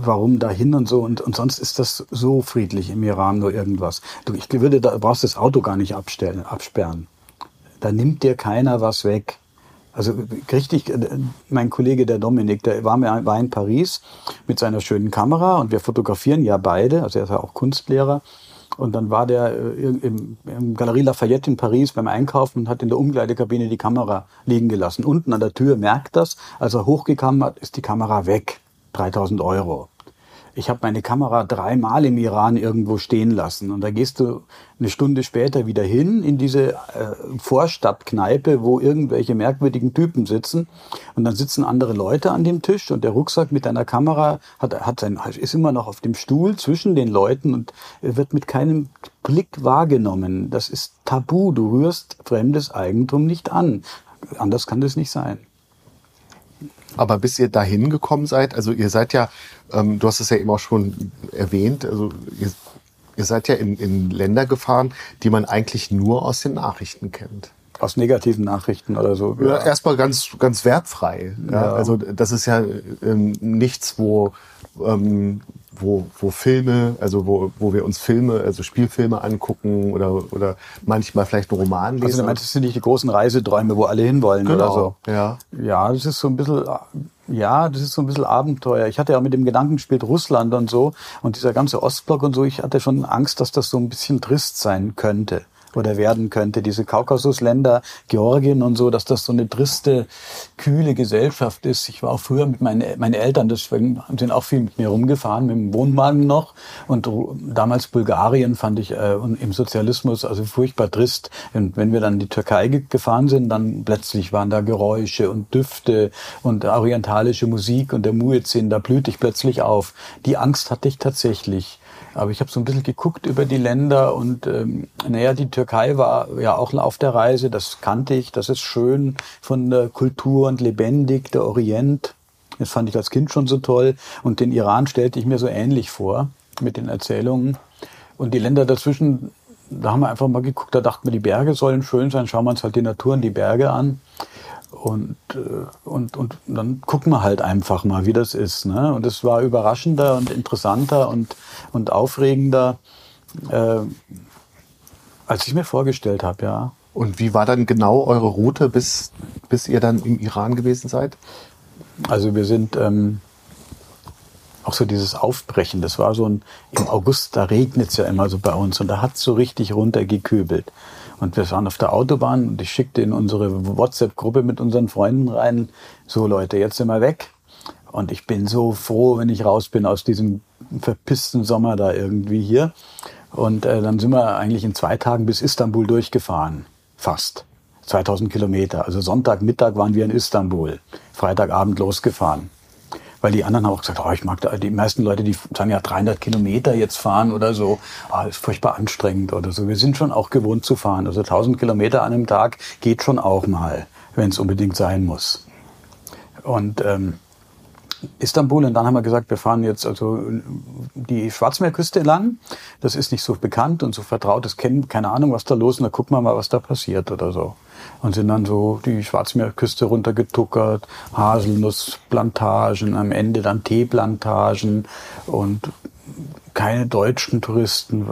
warum dahin und so. Und, und sonst ist das so friedlich im Iran nur irgendwas. Du, ich würde, da brauchst das Auto gar nicht abstellen, absperren. Da nimmt dir keiner was weg. Also richtig, äh, mein Kollege der Dominik, der war, war in Paris mit seiner schönen Kamera und wir fotografieren ja beide. Also er ist ja auch Kunstlehrer. Und dann war der äh, im, im Galerie Lafayette in Paris beim Einkaufen und hat in der Umkleidekabine die Kamera liegen gelassen. Unten an der Tür merkt das, als er hochgekommen hat, ist die Kamera weg. 3000 Euro ich habe meine Kamera dreimal im Iran irgendwo stehen lassen. Und da gehst du eine Stunde später wieder hin in diese äh, Vorstadtkneipe, wo irgendwelche merkwürdigen Typen sitzen. Und dann sitzen andere Leute an dem Tisch und der Rucksack mit deiner Kamera hat, hat sein, ist immer noch auf dem Stuhl zwischen den Leuten und wird mit keinem Blick wahrgenommen. Das ist tabu. Du rührst fremdes Eigentum nicht an. Anders kann das nicht sein. Aber bis ihr dahin gekommen seid, also ihr seid ja, ähm, du hast es ja eben auch schon erwähnt, also ihr, ihr seid ja in, in Länder gefahren, die man eigentlich nur aus den Nachrichten kennt. Aus negativen Nachrichten oder so. Ja, erstmal ganz, ganz wertfrei. Ja. ja. Also das ist ja ähm, nichts, wo ähm, wo, wo Filme, also wo, wo wir uns Filme, also Spielfilme angucken oder, oder manchmal vielleicht einen Roman lesen. Also du meinst, das sind nicht die großen Reiseträume, wo alle hinwollen genau, oder so? Ja. Ja, das ist so ein bisschen, ja, das ist so ein bisschen Abenteuer. Ich hatte ja mit dem Gedanken gespielt, Russland und so und dieser ganze Ostblock und so, ich hatte schon Angst, dass das so ein bisschen trist sein könnte. Oder werden könnte. Diese Kaukasusländer, Georgien und so, dass das so eine triste, kühle Gesellschaft ist. Ich war auch früher mit meinen, meinen Eltern, deswegen sind auch viel mit mir rumgefahren, mit dem Wohnwagen noch. Und damals Bulgarien fand ich äh, im Sozialismus also furchtbar trist. Und wenn wir dann in die Türkei gefahren sind, dann plötzlich waren da Geräusche und Düfte und orientalische Musik und der Muezzin, da blühte ich plötzlich auf. Die Angst hatte ich tatsächlich. Aber ich habe so ein bisschen geguckt über die Länder und ähm, naja, die Türkei war ja auch auf der Reise, das kannte ich, das ist schön von der Kultur und lebendig, der Orient. Das fand ich als Kind schon so toll. Und den Iran stellte ich mir so ähnlich vor mit den Erzählungen. Und die Länder dazwischen, da haben wir einfach mal geguckt, da dachten wir, die Berge sollen schön sein, schauen wir uns halt die Natur und die Berge an. Und, äh, und, und dann gucken wir halt einfach mal, wie das ist. Ne? Und es war überraschender und interessanter und, und aufregender, äh, als ich mir vorgestellt habe, ja. Und wie war dann genau eure Route, bis, bis ihr dann im Iran gewesen seid? Also wir sind ähm, auch so dieses Aufbrechen, das war so ein, im August, da regnet es ja immer so bei uns und da hat es so richtig runtergekübelt. Und wir waren auf der Autobahn und ich schickte in unsere WhatsApp-Gruppe mit unseren Freunden rein, so Leute, jetzt sind wir weg. Und ich bin so froh, wenn ich raus bin aus diesem verpissten Sommer da irgendwie hier. Und äh, dann sind wir eigentlich in zwei Tagen bis Istanbul durchgefahren. Fast. 2000 Kilometer. Also Sonntagmittag waren wir in Istanbul. Freitagabend losgefahren weil die anderen haben auch gesagt, oh, ich mag da, die meisten Leute, die sagen ja 300 Kilometer jetzt fahren oder so, ah, ist furchtbar anstrengend oder so. Wir sind schon auch gewohnt zu fahren. Also 1000 Kilometer an einem Tag geht schon auch mal, wenn es unbedingt sein muss. Und ähm, Istanbul und dann haben wir gesagt, wir fahren jetzt also die Schwarzmeerküste lang. Das ist nicht so bekannt und so vertraut. Das kennen keine Ahnung, was da los ist. Und da gucken wir mal, was da passiert oder so und sind dann so die Schwarzmeerküste runtergetuckert, Haselnussplantagen, am Ende dann Teeplantagen und keine deutschen Touristen.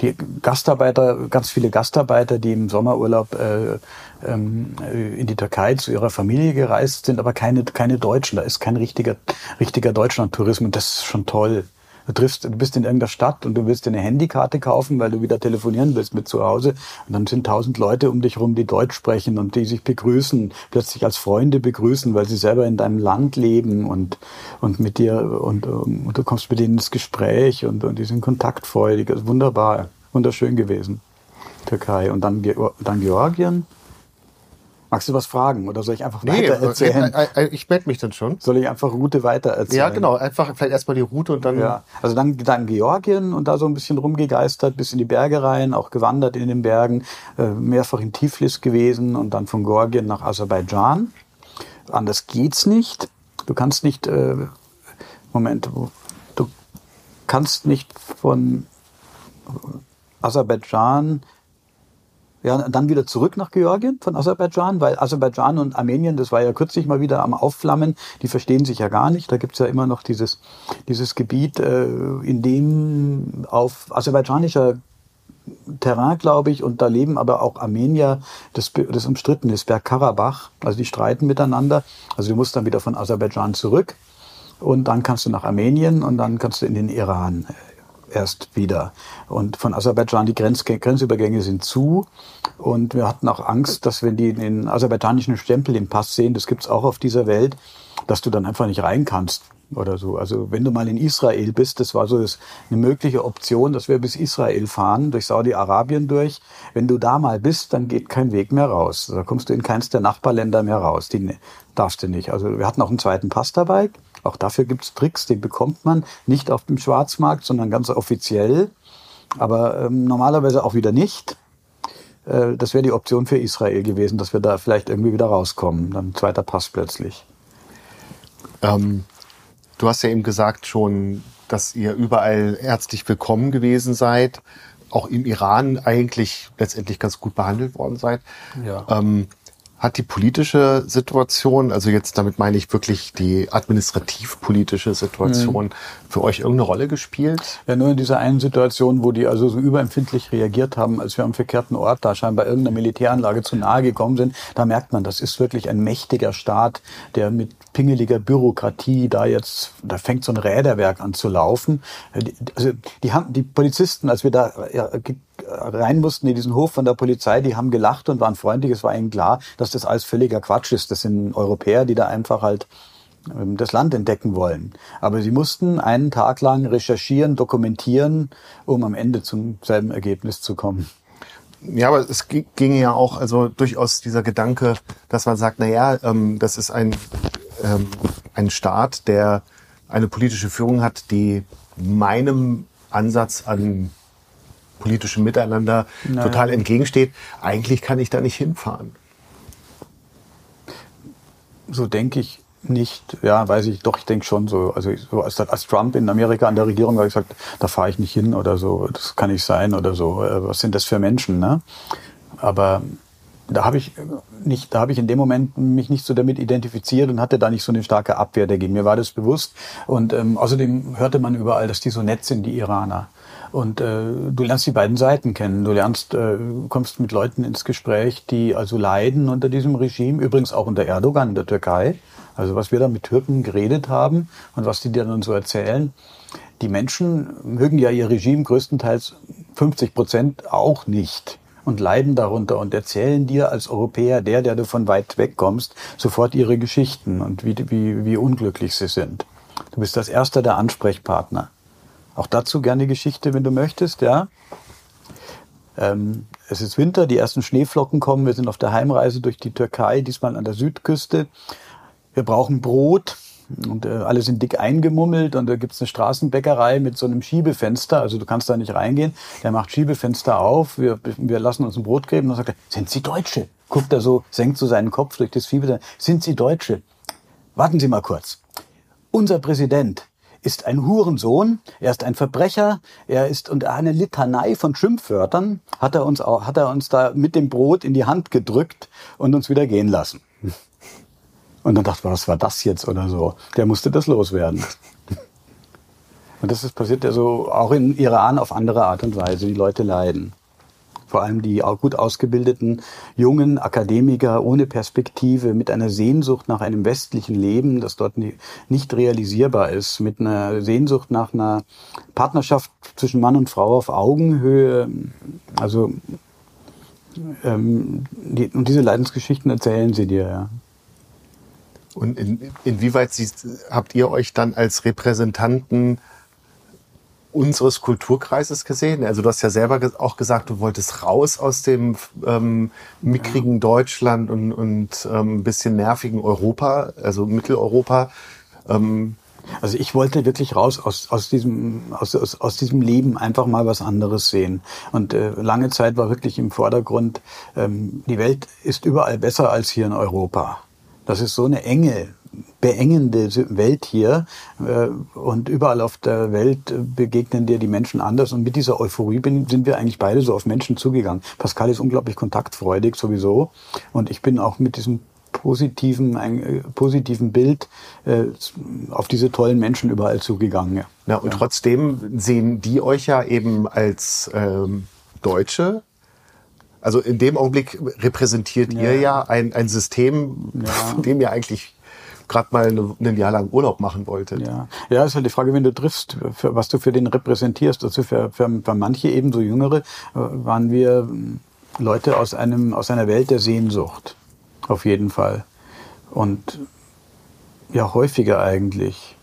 Die Gastarbeiter, ganz viele Gastarbeiter, die im Sommerurlaub äh, ähm, in die Türkei zu ihrer Familie gereist sind, aber keine, keine Deutschen. Da ist kein richtiger, richtiger Deutschlandtourismus. Das ist schon toll. Du triffst, du bist in irgendeiner Stadt und du willst dir eine Handykarte kaufen, weil du wieder telefonieren willst mit zu Hause. Und dann sind tausend Leute um dich rum, die Deutsch sprechen und die sich begrüßen, plötzlich als Freunde begrüßen, weil sie selber in deinem Land leben und, und mit dir und, und du kommst mit denen ins Gespräch und, und die sind kontaktfreudig. Also wunderbar, wunderschön gewesen. Türkei und dann, dann Georgien. Magst du was fragen oder soll ich einfach nee, weiter erzählen? Äh, äh, ich melde mich dann schon. Soll ich einfach Route weiter erzählen? Ja, genau. Einfach vielleicht erstmal die Route und dann. Ja. Also dann, dann Georgien und da so ein bisschen rumgegeistert, bis in die Berge rein, auch gewandert in den Bergen, äh, mehrfach in Tiflis gewesen und dann von Georgien nach Aserbaidschan. Anders geht's nicht. Du kannst nicht, äh, Moment, du kannst nicht von Aserbaidschan ja, dann wieder zurück nach Georgien von Aserbaidschan, weil Aserbaidschan und Armenien, das war ja kürzlich mal wieder am Aufflammen, die verstehen sich ja gar nicht. Da gibt's ja immer noch dieses, dieses Gebiet, äh, in dem auf aserbaidschanischer Terrain, glaube ich, und da leben aber auch Armenier, das, das umstritten ist, Bergkarabach, also die streiten miteinander. Also du musst dann wieder von Aserbaidschan zurück und dann kannst du nach Armenien und dann kannst du in den Iran erst wieder. Und von Aserbaidschan, die Grenz Grenzübergänge sind zu. Und wir hatten auch Angst, dass wenn die den aserbaidschanischen Stempel im Pass sehen, das gibt's auch auf dieser Welt, dass du dann einfach nicht rein kannst oder so. Also wenn du mal in Israel bist, das war so das, eine mögliche Option, dass wir bis Israel fahren, durch Saudi-Arabien durch. Wenn du da mal bist, dann geht kein Weg mehr raus. Da kommst du in keins der Nachbarländer mehr raus. Die darfst du nicht. Also wir hatten auch einen zweiten Pass dabei. Auch dafür gibt es Tricks, den bekommt man nicht auf dem Schwarzmarkt, sondern ganz offiziell, aber ähm, normalerweise auch wieder nicht. Äh, das wäre die Option für Israel gewesen, dass wir da vielleicht irgendwie wieder rauskommen. Dann zweiter Pass plötzlich. Ähm, du hast ja eben gesagt schon, dass ihr überall herzlich willkommen gewesen seid, auch im Iran eigentlich letztendlich ganz gut behandelt worden seid. Ja. Ähm, hat die politische Situation, also jetzt damit meine ich wirklich die administrativ-politische Situation, mhm. für euch irgendeine Rolle gespielt? Ja, nur in dieser einen Situation, wo die also so überempfindlich reagiert haben, als wir am verkehrten Ort da scheinbar irgendeiner Militäranlage zu nahe gekommen sind, da merkt man, das ist wirklich ein mächtiger Staat, der mit pingeliger Bürokratie da jetzt, da fängt so ein Räderwerk an zu laufen. Also die haben, die Polizisten, als wir da ja, rein mussten in diesen Hof von der Polizei, die haben gelacht und waren freundlich. Es war ihnen klar, dass das alles völliger Quatsch ist. Das sind Europäer, die da einfach halt ähm, das Land entdecken wollen. Aber sie mussten einen Tag lang recherchieren, dokumentieren, um am Ende zum selben Ergebnis zu kommen. Ja, aber es ginge ja auch also durchaus dieser Gedanke, dass man sagt, na ja, ähm, das ist ein, ähm, ein Staat, der eine politische Führung hat, die meinem Ansatz an politischem Miteinander naja. total entgegensteht. Eigentlich kann ich da nicht hinfahren. So denke ich nicht, ja, weiß ich, doch, ich denke schon so. Also so als, als Trump in Amerika an der Regierung war, ich gesagt, da fahre ich nicht hin oder so, das kann nicht sein oder so. Äh, was sind das für Menschen, ne? Aber da habe ich nicht, da habe ich in dem Moment mich nicht so damit identifiziert und hatte da nicht so eine starke Abwehr dagegen. Mir war das bewusst. Und ähm, außerdem hörte man überall, dass die so nett sind, die Iraner. Und äh, du lernst die beiden Seiten kennen. Du lernst, äh, kommst mit Leuten ins Gespräch, die also leiden unter diesem Regime, übrigens auch unter Erdogan in der Türkei. Also was wir da mit Türken geredet haben und was die dir dann so erzählen. Die Menschen mögen ja ihr Regime größtenteils 50 Prozent auch nicht und leiden darunter und erzählen dir als Europäer, der, der du von weit weg kommst, sofort ihre Geschichten und wie, wie, wie unglücklich sie sind. Du bist das erster der Ansprechpartner. Auch dazu gerne Geschichte, wenn du möchtest, ja. Ähm, es ist Winter, die ersten Schneeflocken kommen. Wir sind auf der Heimreise durch die Türkei, diesmal an der Südküste wir brauchen Brot. Und äh, alle sind dick eingemummelt und da gibt's eine Straßenbäckerei mit so einem Schiebefenster, also du kannst da nicht reingehen. Der macht Schiebefenster auf, wir, wir lassen uns ein Brot geben und dann sagt er, sind Sie Deutsche? Guckt er so, senkt so seinen Kopf durch das Schiebefenster, sind Sie Deutsche? Warten Sie mal kurz. Unser Präsident ist ein Hurensohn, er ist ein Verbrecher, er ist und eine Litanei von Schimpfwörtern hat er uns auch, hat er uns da mit dem Brot in die Hand gedrückt und uns wieder gehen lassen. Und dann dachte man, was war das jetzt oder so. Der musste das loswerden. (laughs) Und das ist passiert ja so auch in Iran auf andere Art und Weise. Die Leute leiden. Vor allem die gut ausgebildeten jungen Akademiker ohne Perspektive, mit einer Sehnsucht nach einem westlichen Leben, das dort nicht realisierbar ist, mit einer Sehnsucht nach einer Partnerschaft zwischen Mann und Frau auf Augenhöhe. Also ähm, die, und diese Leidensgeschichten erzählen sie dir. Ja. Und in, inwieweit Sie, habt ihr euch dann als Repräsentanten unseres Kulturkreises gesehen? Also du hast ja selber auch gesagt, du wolltest raus aus dem ähm, mickrigen Deutschland und, und ähm, ein bisschen nervigen Europa, also Mitteleuropa. Ähm, also ich wollte wirklich raus aus, aus, diesem, aus, aus, aus diesem Leben einfach mal was anderes sehen. Und äh, lange Zeit war wirklich im Vordergrund, ähm, die Welt ist überall besser als hier in Europa. Das ist so eine enge, beengende Welt hier äh, und überall auf der Welt begegnen dir die Menschen anders und mit dieser Euphorie sind wir eigentlich beide so auf Menschen zugegangen. Pascal ist unglaublich kontaktfreudig sowieso und ich bin auch mit diesem positiven, ein, äh, positiven Bild äh, auf diese tollen Menschen überall zugegangen. Ja, ja und ja. trotzdem sehen die euch ja eben als ähm, Deutsche also in dem Augenblick repräsentiert ja. ihr ja ein, ein System, ja. (laughs) von dem ihr eigentlich gerade mal eine, ein Jahr lang Urlaub machen wolltet. Ja, ja, ist halt die Frage, wenn du triffst, für, was du für den repräsentierst. Also für, für, für manche ebenso Jüngere äh, waren wir Leute aus einem aus einer Welt der Sehnsucht, auf jeden Fall. Und ja, häufiger eigentlich.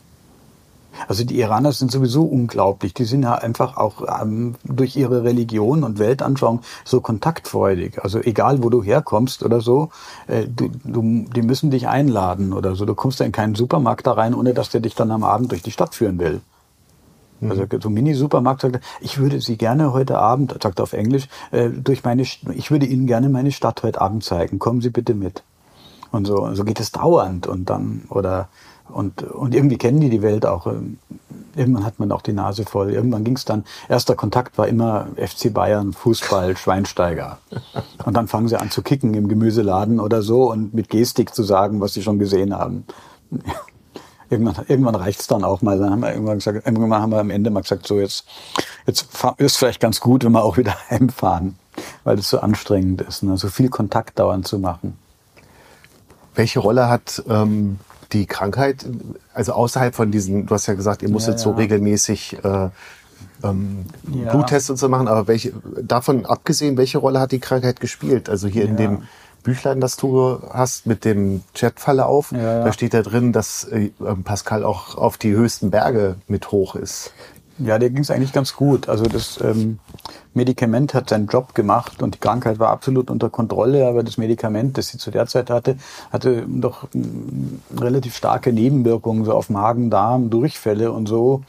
Also die Iraner sind sowieso unglaublich. Die sind ja einfach auch ähm, durch ihre Religion und Weltanschauung so kontaktfreudig. Also egal, wo du herkommst oder so, äh, du, du, die müssen dich einladen oder so. Du kommst da in keinen Supermarkt da rein, ohne dass der dich dann am Abend durch die Stadt führen will. Mhm. Also so ein Mini-Supermarkt sagt, ich würde Sie gerne heute Abend, sagt er auf Englisch, äh, durch meine, ich würde Ihnen gerne meine Stadt heute Abend zeigen. Kommen Sie bitte mit. Und so, so geht es dauernd und dann, oder und, und irgendwie kennen die die Welt auch. Ähm, irgendwann hat man auch die Nase voll. Irgendwann ging es dann, erster Kontakt war immer FC Bayern, Fußball, (laughs) Schweinsteiger. Und dann fangen sie an zu kicken im Gemüseladen oder so und mit Gestik zu sagen, was sie schon gesehen haben. (laughs) Irgendwann, irgendwann reicht es dann auch mal. Dann haben wir irgendwann gesagt, irgendwann haben wir am Ende mal gesagt, so jetzt, jetzt ist vielleicht ganz gut, wenn wir auch wieder (laughs) heimfahren, weil es so anstrengend ist, ne? so viel Kontakt dauernd zu machen. Welche Rolle hat ähm, die Krankheit, also außerhalb von diesen, du hast ja gesagt, ihr musstet ja, ja. so regelmäßig äh, ähm, ja. Bluttests und so machen, aber welche, davon abgesehen, welche Rolle hat die Krankheit gespielt? Also hier ja. in dem Büchlein, das du hast, mit dem Chatverlauf, ja, da steht da drin, dass äh, Pascal auch auf die höchsten Berge mit hoch ist. Ja, der ging es eigentlich ganz gut. Also das ähm, Medikament hat seinen Job gemacht und die Krankheit war absolut unter Kontrolle, aber das Medikament, das sie zu der Zeit hatte, hatte doch ähm, relativ starke Nebenwirkungen, so auf Magen, Darm, Durchfälle und so.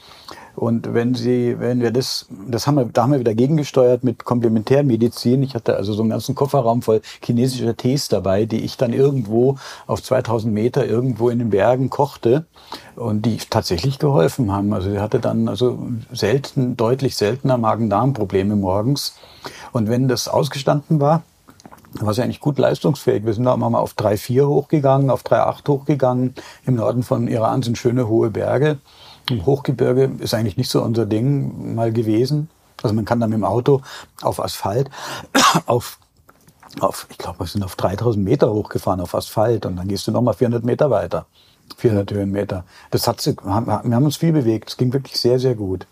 Und wenn Sie, wenn wir das, das haben wir, da haben wir wieder gegengesteuert mit Komplementärmedizin. Ich hatte also so einen ganzen Kofferraum voll chinesischer Tees dabei, die ich dann irgendwo auf 2000 Meter irgendwo in den Bergen kochte und die tatsächlich geholfen haben. Also sie hatte dann also selten, deutlich seltener Magen-Darm-Probleme morgens. Und wenn das ausgestanden war, war sie eigentlich gut leistungsfähig. Wir sind da mal auf 3,4 hochgegangen, auf 3,8 hochgegangen. Im Norden von Iran sind schöne hohe Berge. Im Hochgebirge ist eigentlich nicht so unser Ding mal gewesen. Also man kann dann mit dem Auto auf Asphalt, (coughs) auf, auf ich glaube, wir sind auf 3000 Meter hochgefahren auf Asphalt und dann gehst du nochmal 400 Meter weiter. 400 Höhenmeter. Das hat, wir haben uns viel bewegt. Es ging wirklich sehr, sehr gut.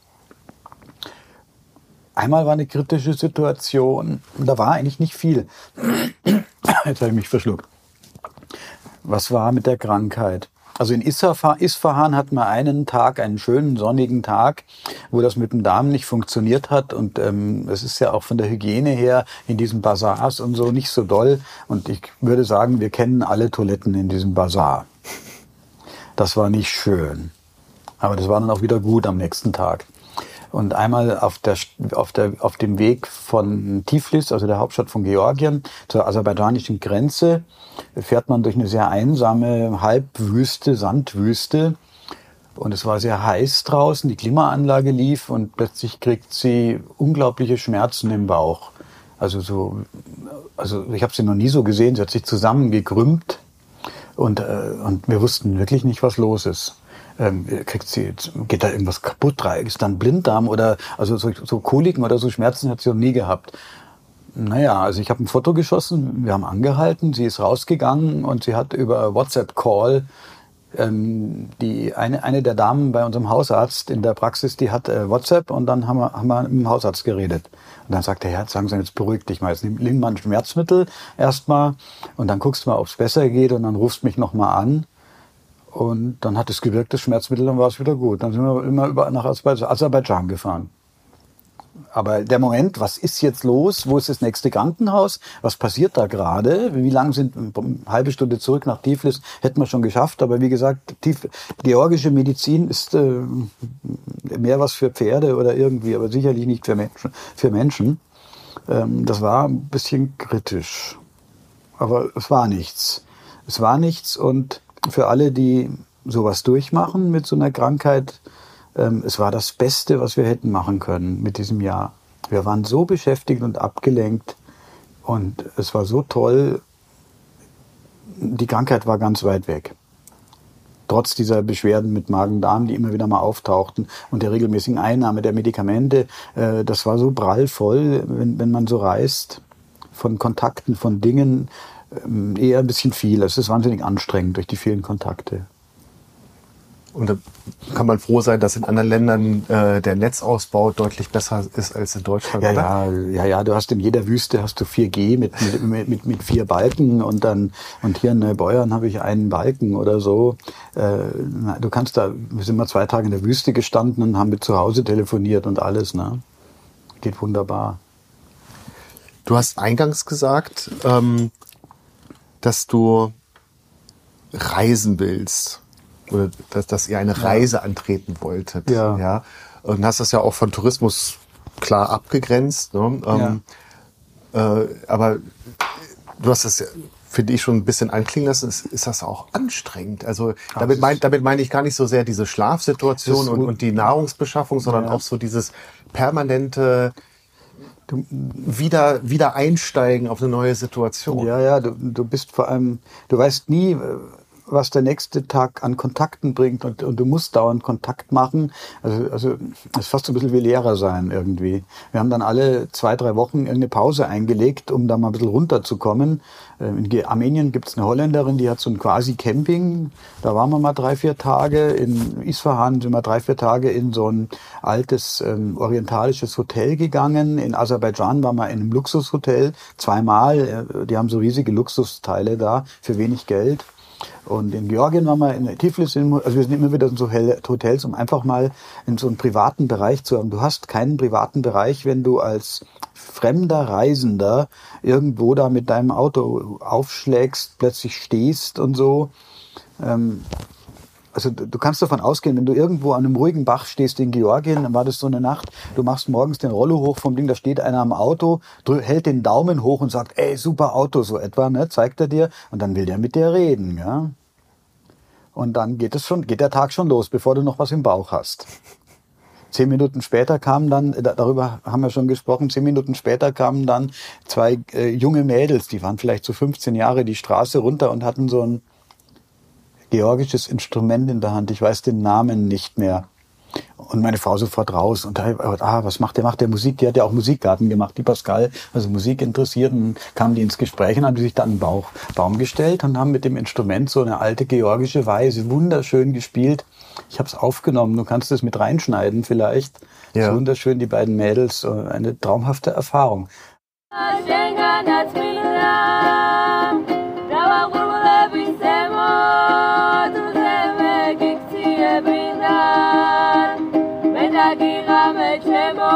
Einmal war eine kritische Situation, da war eigentlich nicht viel. (clears throat) Jetzt habe ich mich verschluckt. Was war mit der Krankheit? Also in Isfahan hatten wir einen Tag, einen schönen sonnigen Tag, wo das mit dem Darm nicht funktioniert hat. Und ähm, es ist ja auch von der Hygiene her in diesen Bazars und so nicht so doll. Und ich würde sagen, wir kennen alle Toiletten in diesem Bazar. Das war nicht schön. Aber das war dann auch wieder gut am nächsten Tag. Und einmal auf, der, auf, der, auf dem Weg von Tiflis, also der Hauptstadt von Georgien, zur aserbaidschanischen Grenze, fährt man durch eine sehr einsame Halbwüste, Sandwüste. Und es war sehr heiß draußen, die Klimaanlage lief und plötzlich kriegt sie unglaubliche Schmerzen im Bauch. Also so, also ich habe sie noch nie so gesehen. Sie hat sich zusammengekrümmt und, äh, und wir wussten wirklich nicht, was los ist ähm, kriegt sie, geht da irgendwas kaputt, ist dann Blinddarm oder also so, so Koliken oder so Schmerzen hat sie noch nie gehabt. Naja, also ich habe ein Foto geschossen, wir haben angehalten, sie ist rausgegangen und sie hat über WhatsApp-Call ähm, die eine, eine der Damen bei unserem Hausarzt in der Praxis, die hat äh, WhatsApp und dann haben wir, haben wir mit dem Hausarzt geredet. Und dann sagt der Herr, sagen Sie jetzt beruhig dich mal, jetzt nimm, nimm mal ein Schmerzmittel erstmal und dann guckst du mal, ob es besser geht und dann rufst mich nochmal an. Und dann hat es gewirkt, das Schmerzmittel, dann war es wieder gut. Dann sind wir immer über nach Aserbaidschan gefahren. Aber der Moment, was ist jetzt los? Wo ist das nächste Krankenhaus? Was passiert da gerade? Wie lange sind eine halbe Stunde zurück nach Tiflis? Hätten wir schon geschafft. Aber wie gesagt, Tif georgische Medizin ist äh, mehr was für Pferde oder irgendwie, aber sicherlich nicht für Menschen. Für Menschen. Ähm, das war ein bisschen kritisch. Aber es war nichts. Es war nichts und für alle, die sowas durchmachen mit so einer Krankheit, ähm, es war das Beste, was wir hätten machen können mit diesem Jahr. Wir waren so beschäftigt und abgelenkt und es war so toll. Die Krankheit war ganz weit weg. Trotz dieser Beschwerden mit Magen-Darm, die immer wieder mal auftauchten und der regelmäßigen Einnahme der Medikamente, äh, das war so prallvoll, wenn, wenn man so reist, von Kontakten, von Dingen, eher ein bisschen viel. Es ist wahnsinnig anstrengend durch die vielen Kontakte. Und da kann man froh sein, dass in anderen Ländern äh, der Netzausbau deutlich besser ist als in Deutschland. Ja, ja, ja, ja. Du hast in jeder Wüste hast du 4G mit, mit, mit, mit vier Balken und dann und hier in Neubeuern habe ich einen Balken oder so. Äh, du kannst da, wir sind mal zwei Tage in der Wüste gestanden und haben mit zu Hause telefoniert und alles. Ne? Geht wunderbar. Du hast eingangs gesagt, ähm, dass du reisen willst oder dass, dass ihr eine Reise antreten wolltet. Ja. ja. Und hast das ja auch von Tourismus klar abgegrenzt. Ne? Ähm, ja. Äh, aber du hast das ja, finde ich, schon ein bisschen anklingen lassen. Ist, ist das auch anstrengend? Also Ach, damit, mein, damit meine ich gar nicht so sehr diese Schlafsituation und, und die Nahrungsbeschaffung, sondern ja. auch so dieses permanente du, wieder, wieder einsteigen auf eine neue Situation. Ja, ja, du, du bist vor allem, du weißt nie, was der nächste Tag an Kontakten bringt und, und du musst dauernd Kontakt machen. Also, also ist fast so ein bisschen wie Lehrer sein irgendwie. Wir haben dann alle zwei, drei Wochen irgendeine Pause eingelegt, um da mal ein bisschen runterzukommen. Äh, in Armenien gibt es eine Holländerin, die hat so ein quasi Camping. Da waren wir mal drei, vier Tage. In Isfahan sind wir drei, vier Tage in so ein altes ähm, orientalisches Hotel gegangen. In Aserbaidschan waren wir in einem Luxushotel zweimal. Äh, die haben so riesige Luxusteile da für wenig Geld. Und in Georgien waren wir in Tiflis, also wir sind immer wieder in so Hotels, um einfach mal in so einen privaten Bereich zu haben. Du hast keinen privaten Bereich, wenn du als fremder Reisender irgendwo da mit deinem Auto aufschlägst, plötzlich stehst und so. Ähm, also du kannst davon ausgehen, wenn du irgendwo an einem ruhigen Bach stehst in Georgien, dann war das so eine Nacht, du machst morgens den Rollo hoch vom Ding, da steht einer am Auto, hält den Daumen hoch und sagt, ey, super Auto, so etwa, ne, zeigt er dir, und dann will der mit dir reden, ja. Und dann geht es schon, geht der Tag schon los, bevor du noch was im Bauch hast. Zehn Minuten später kamen dann, darüber haben wir schon gesprochen, zehn Minuten später kamen dann zwei äh, junge Mädels, die waren vielleicht so 15 Jahre die Straße runter und hatten so ein georgisches Instrument in der Hand. Ich weiß den Namen nicht mehr. Und meine Frau sofort raus und ah, was macht der? Macht der Musik? Die hat ja auch Musikgarten gemacht, die Pascal, also Musik interessiert. Und kamen die ins Gespräch und haben sich dann einen Bauch, Baum gestellt und haben mit dem Instrument so eine alte georgische Weise wunderschön gespielt. Ich habe es aufgenommen. Du kannst es mit reinschneiden vielleicht. Ja. wunderschön, die beiden Mädels. Eine traumhafte Erfahrung. მე დაგიღამე ჩემო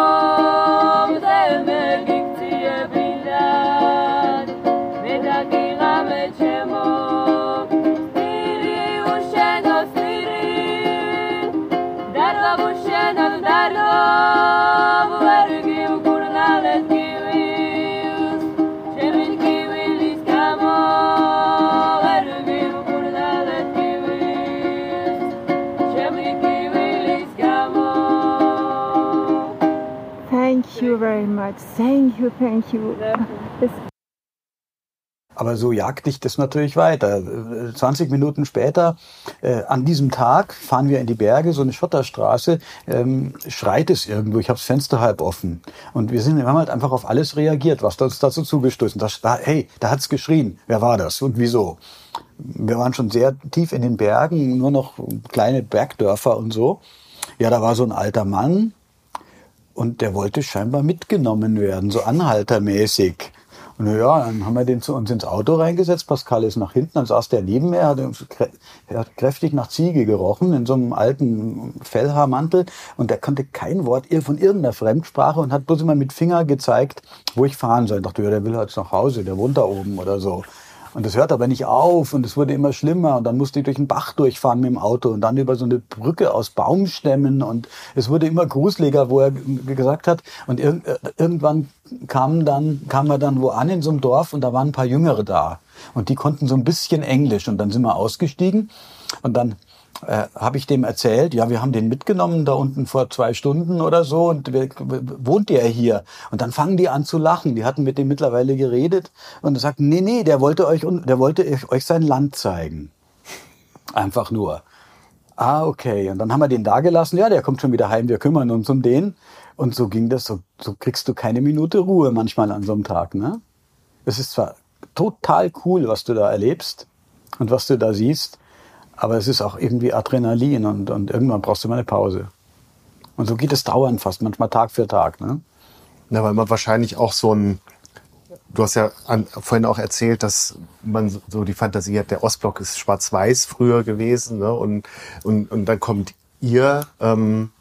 very much. Thank you, thank you. Aber so jagt dich das natürlich weiter. 20 Minuten später, äh, an diesem Tag, fahren wir in die Berge, so eine Schotterstraße, ähm, schreit es irgendwo. Ich habe das Fenster halb offen. Und wir, sind, wir haben halt einfach auf alles reagiert, was uns dazu zugestoßen. Das, da, hey, da hat's geschrien. Wer war das und wieso? Wir waren schon sehr tief in den Bergen, nur noch kleine Bergdörfer und so. Ja, da war so ein alter Mann, und der wollte scheinbar mitgenommen werden, so anhaltermäßig. Und ja, dann haben wir den zu uns ins Auto reingesetzt. Pascal ist nach hinten, dann saß der neben mir, hat, er hat kräftig nach Ziege gerochen, in so einem alten Fellhaarmantel. Und der konnte kein Wort von irgendeiner Fremdsprache und hat bloß immer mit Finger gezeigt, wo ich fahren soll. Ich dachte, ja, der will halt nach Hause, der wohnt da oben oder so. Und das hört aber nicht auf und es wurde immer schlimmer. Und dann musste ich durch den Bach durchfahren mit dem Auto und dann über so eine Brücke aus Baumstämmen. Und es wurde immer gruseliger, wo er gesagt hat. Und ir äh, irgendwann kam dann kam er dann wo an in so einem Dorf und da waren ein paar Jüngere da. Und die konnten so ein bisschen Englisch. Und dann sind wir ausgestiegen. Und dann äh, habe ich dem erzählt, ja, wir haben den mitgenommen da unten vor zwei Stunden oder so und wir, wohnt der hier? Und dann fangen die an zu lachen. Die hatten mit dem mittlerweile geredet und er sagt, nee, nee, der wollte euch, der wollte euch sein Land zeigen. Einfach nur. Ah, okay. Und dann haben wir den da gelassen. Ja, der kommt schon wieder heim. Wir kümmern uns um den. Und so ging das. So, so kriegst du keine Minute Ruhe manchmal an so einem Tag, ne? Es ist zwar total cool, was du da erlebst und was du da siehst. Aber es ist auch irgendwie Adrenalin und, und irgendwann brauchst du mal eine Pause. Und so geht es dauernd fast, manchmal Tag für Tag. Ne? Ja, weil man wahrscheinlich auch so ein, du hast ja an, vorhin auch erzählt, dass man so die Fantasie hat, der Ostblock ist schwarz-weiß früher gewesen. Ne? Und, und, und dann kommt ihr ähm,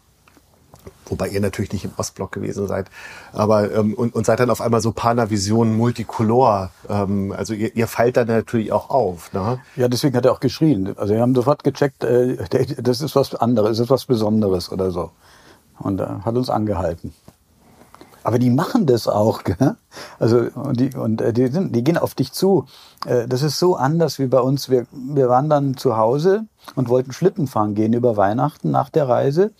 wobei ihr natürlich nicht im Ostblock gewesen seid, aber ähm, und, und seid dann auf einmal so Panavision Multicolor. Ähm, also ihr, ihr fallt dann natürlich auch auf. Ne? Ja, deswegen hat er auch geschrien. Also wir haben sofort gecheckt, äh, das ist was anderes, das ist was Besonderes oder so. Und äh, hat uns angehalten. Aber die machen das auch, gell? Also und die, und äh, die, sind, die gehen auf dich zu. Äh, das ist so anders wie bei uns. Wir, wir waren dann zu Hause und wollten Schlitten fahren gehen über Weihnachten nach der Reise.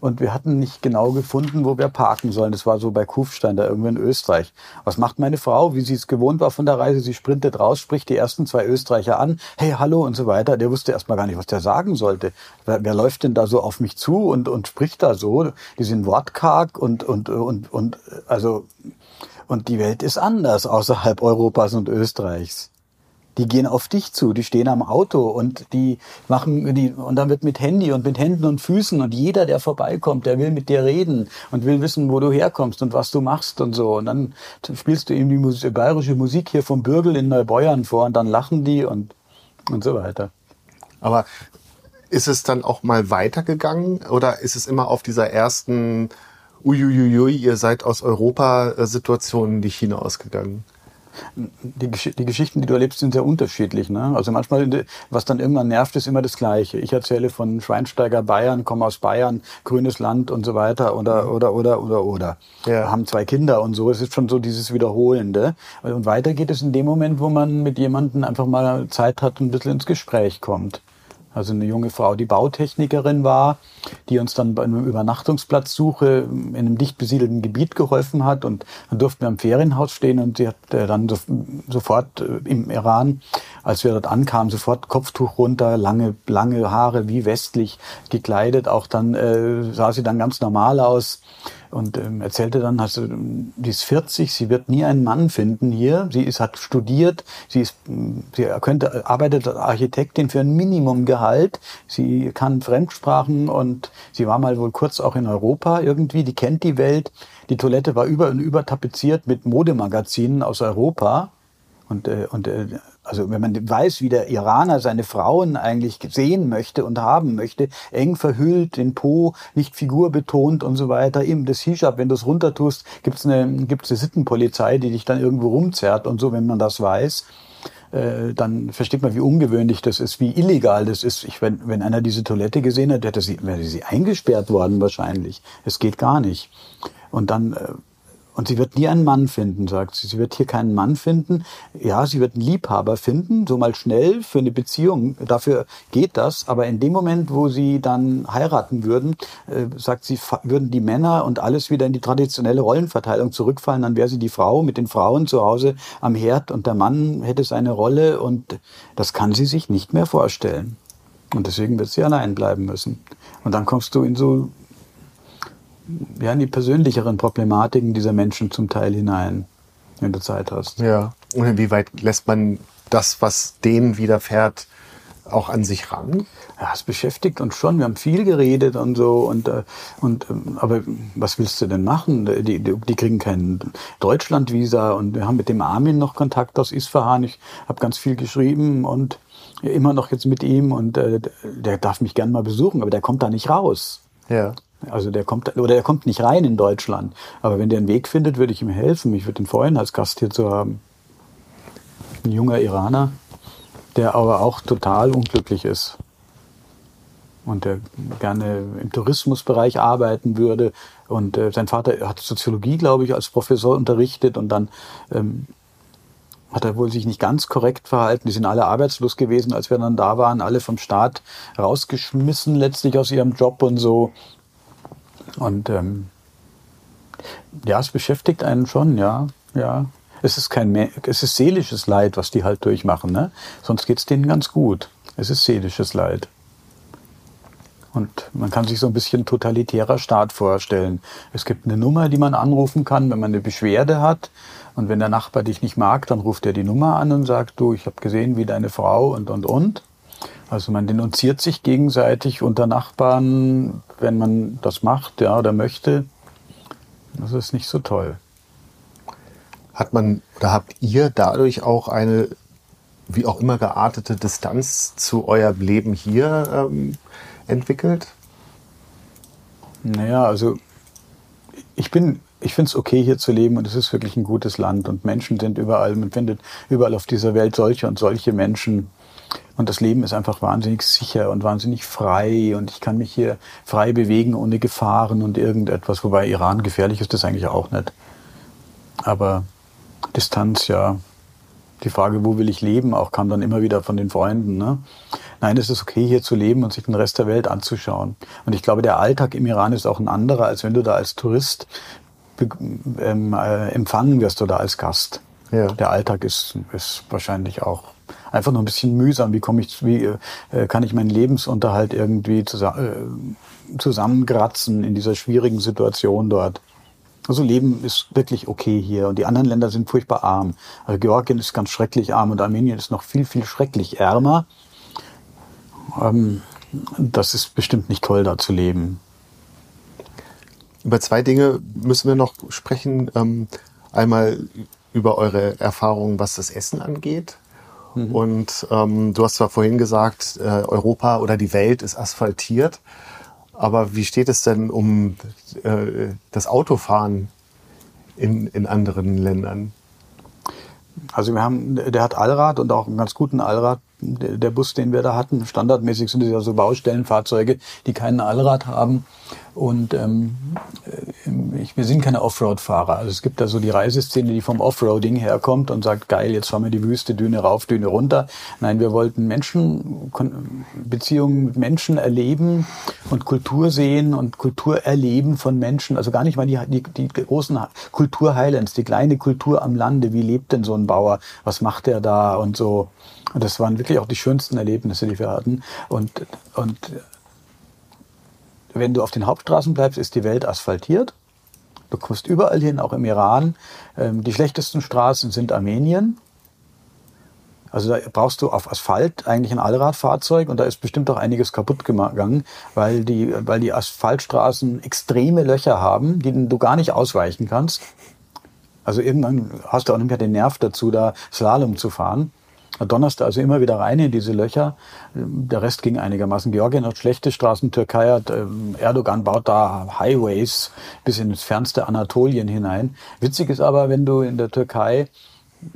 Und wir hatten nicht genau gefunden, wo wir parken sollen. Das war so bei Kufstein, da irgendwo in Österreich. Was macht meine Frau, wie sie es gewohnt war von der Reise? Sie sprintet raus, spricht die ersten zwei Österreicher an. Hey, hallo und so weiter. Der wusste erst mal gar nicht, was der sagen sollte. Wer, wer läuft denn da so auf mich zu und, und spricht da so? Die sind wortkarg und, und, und, und, also, und die Welt ist anders außerhalb Europas und Österreichs. Die gehen auf dich zu, die stehen am Auto und die machen die und dann wird mit Handy und mit Händen und Füßen und jeder, der vorbeikommt, der will mit dir reden und will wissen, wo du herkommst und was du machst und so. Und dann spielst du ihm die Musik, bayerische Musik hier vom Bürgel in Neubeuern vor und dann lachen die und und so weiter. Aber ist es dann auch mal weitergegangen oder ist es immer auf dieser ersten uiuiui, ihr seid aus Europa-Situation nicht hinausgegangen? die, die Geschichten, die du erlebst, sind sehr unterschiedlich. Ne? Also manchmal, was dann irgendwann nervt, ist immer das Gleiche. Ich erzähle von Schweinsteiger Bayern, komme aus Bayern, grünes Land und so weiter oder oder oder oder oder. Ja. Haben zwei Kinder und so. Es ist schon so dieses Wiederholende. Und weiter geht es in dem Moment, wo man mit jemandem einfach mal Zeit hat und ein bisschen ins Gespräch kommt. Also eine junge Frau, die Bautechnikerin war, die uns dann bei einer Übernachtungsplatzsuche in einem dicht besiedelten Gebiet geholfen hat. Und dann durften wir am Ferienhaus stehen und sie hat äh, dann so, sofort äh, im Iran, als wir dort ankamen, sofort Kopftuch runter, lange, lange Haare wie westlich gekleidet. Auch dann äh, sah sie dann ganz normal aus und ähm, erzählte dann, also, die ist 40, sie wird nie einen Mann finden hier. Sie ist, hat studiert, sie ist, sie könnte, arbeitet als Architektin für ein Minimumgehalt. Sie kann Fremdsprachen und sie war mal wohl kurz auch in Europa irgendwie, die kennt die Welt. Die Toilette war über und über tapeziert mit Modemagazinen aus Europa. Und, äh, und äh, also wenn man weiß, wie der Iraner seine Frauen eigentlich sehen möchte und haben möchte, eng verhüllt, den Po, nicht figurbetont und so weiter, eben das Hijab, wenn du es runtertust, gibt's eine, gibt's eine Sittenpolizei, die dich dann irgendwo rumzerrt und so, wenn man das weiß äh, dann versteht man, wie ungewöhnlich das ist, wie illegal das ist. Ich, wenn, wenn einer diese Toilette gesehen hat, hätte sie, wäre sie eingesperrt worden wahrscheinlich. Es geht gar nicht. Und dann äh, und sie wird nie einen Mann finden, sagt sie. Sie wird hier keinen Mann finden. Ja, sie wird einen Liebhaber finden, so mal schnell für eine Beziehung. Dafür geht das. Aber in dem Moment, wo sie dann heiraten würden, äh, sagt sie, würden die Männer und alles wieder in die traditionelle Rollenverteilung zurückfallen. Dann wäre sie die Frau mit den Frauen zu Hause am Herd und der Mann hätte seine Rolle und das kann sie sich nicht mehr vorstellen. Und deswegen wird sie allein bleiben müssen. Und dann kommst du in so ja, in die persönlicheren Problematiken dieser Menschen zum Teil hinein, wenn du Zeit hast. Ja. Und inwieweit lässt man das, was denen widerfährt, auch an sich ran? Ja, es beschäftigt uns schon. Wir haben viel geredet und so und äh, und ähm, aber was willst du denn machen? Die, die, die kriegen kein Deutschlandvisa und wir haben mit dem Armin noch Kontakt aus Isfahan. Ich habe ganz viel geschrieben und immer noch jetzt mit ihm und äh, der darf mich gern mal besuchen, aber der kommt da nicht raus. Ja. Also der kommt oder der kommt nicht rein in Deutschland. Aber wenn der einen Weg findet, würde ich ihm helfen. Ich würde ihn freuen, als Gast hier zu haben. Ein junger Iraner, der aber auch total unglücklich ist. Und der gerne im Tourismusbereich arbeiten würde. Und äh, sein Vater hat Soziologie, glaube ich, als Professor unterrichtet und dann ähm, hat er wohl sich nicht ganz korrekt verhalten. Die sind alle arbeitslos gewesen, als wir dann da waren, alle vom Staat rausgeschmissen letztlich aus ihrem Job und so. Und ähm, ja, es beschäftigt einen schon, ja, ja. Es ist kein, es ist seelisches Leid, was die halt durchmachen, ne? Sonst geht's denen ganz gut. Es ist seelisches Leid. Und man kann sich so ein bisschen totalitärer Staat vorstellen. Es gibt eine Nummer, die man anrufen kann, wenn man eine Beschwerde hat. Und wenn der Nachbar dich nicht mag, dann ruft er die Nummer an und sagt, du, ich habe gesehen, wie deine Frau und, und, und. Also man denunziert sich gegenseitig unter Nachbarn, wenn man das macht, ja, oder möchte. Das ist nicht so toll. Hat man oder habt ihr dadurch auch eine wie auch immer geartete Distanz zu eurem Leben hier ähm, entwickelt? Naja, also ich bin, ich finde es okay hier zu leben und es ist wirklich ein gutes Land und Menschen sind überall, man findet überall auf dieser Welt solche und solche Menschen. Und das Leben ist einfach wahnsinnig sicher und wahnsinnig frei und ich kann mich hier frei bewegen ohne Gefahren und irgendetwas, wobei Iran gefährlich ist das eigentlich auch nicht. Aber Distanz, ja. Die Frage, wo will ich leben, auch kam dann immer wieder von den Freunden. Ne? Nein, es ist okay, hier zu leben und sich den Rest der Welt anzuschauen. Und ich glaube, der Alltag im Iran ist auch ein anderer, als wenn du da als Tourist ähm, äh, empfangen wirst oder als Gast. Ja. Der Alltag ist, ist wahrscheinlich auch einfach nur ein bisschen mühsam. Wie komme ich, wie äh, kann ich meinen Lebensunterhalt irgendwie zusammen, äh, zusammenkratzen in dieser schwierigen Situation dort? Also Leben ist wirklich okay hier und die anderen Länder sind furchtbar arm. Also Georgien ist ganz schrecklich arm und Armenien ist noch viel, viel schrecklich ärmer. Ähm, das ist bestimmt nicht toll, da zu leben. Über zwei Dinge müssen wir noch sprechen. Ähm, einmal über eure Erfahrungen, was das Essen angeht. Mhm. Und ähm, du hast zwar vorhin gesagt, äh, Europa oder die Welt ist asphaltiert. Aber wie steht es denn um äh, das Autofahren in, in anderen Ländern? Also wir haben, der hat Allrad und auch einen ganz guten Allrad der Bus, den wir da hatten. Standardmäßig sind es ja so Baustellenfahrzeuge, die keinen Allrad haben. Und ähm, äh, ich, wir sind keine Offroad-Fahrer. Also es gibt da so die Reiseszene, die vom Offroading herkommt und sagt, geil, jetzt fahren wir die Wüste, Düne rauf, Düne runter. Nein, wir wollten Menschen, Beziehungen mit Menschen erleben und Kultur sehen und Kultur erleben von Menschen. Also gar nicht mal die, die, die großen Kultur-Highlands, die kleine Kultur am Lande. Wie lebt denn so ein Bauer? Was macht er da und so? Und das waren wirklich auch die schönsten Erlebnisse, die wir hatten. Und, und wenn du auf den Hauptstraßen bleibst, ist die Welt asphaltiert. Du kommst überall hin, auch im Iran. Ähm, die schlechtesten Straßen sind Armenien. Also da brauchst du auf Asphalt eigentlich ein Allradfahrzeug und da ist bestimmt auch einiges kaputt gegangen, weil die, weil die Asphaltstraßen extreme Löcher haben, die du gar nicht ausweichen kannst. Also irgendwann hast du auch nicht mehr den Nerv dazu, da Slalom zu fahren donnerst also immer wieder rein in diese Löcher. Der Rest ging einigermaßen. Georgien hat schlechte Straßen, Türkei hat, ähm, Erdogan baut da Highways bis ins fernste Anatolien hinein. Witzig ist aber, wenn du in der Türkei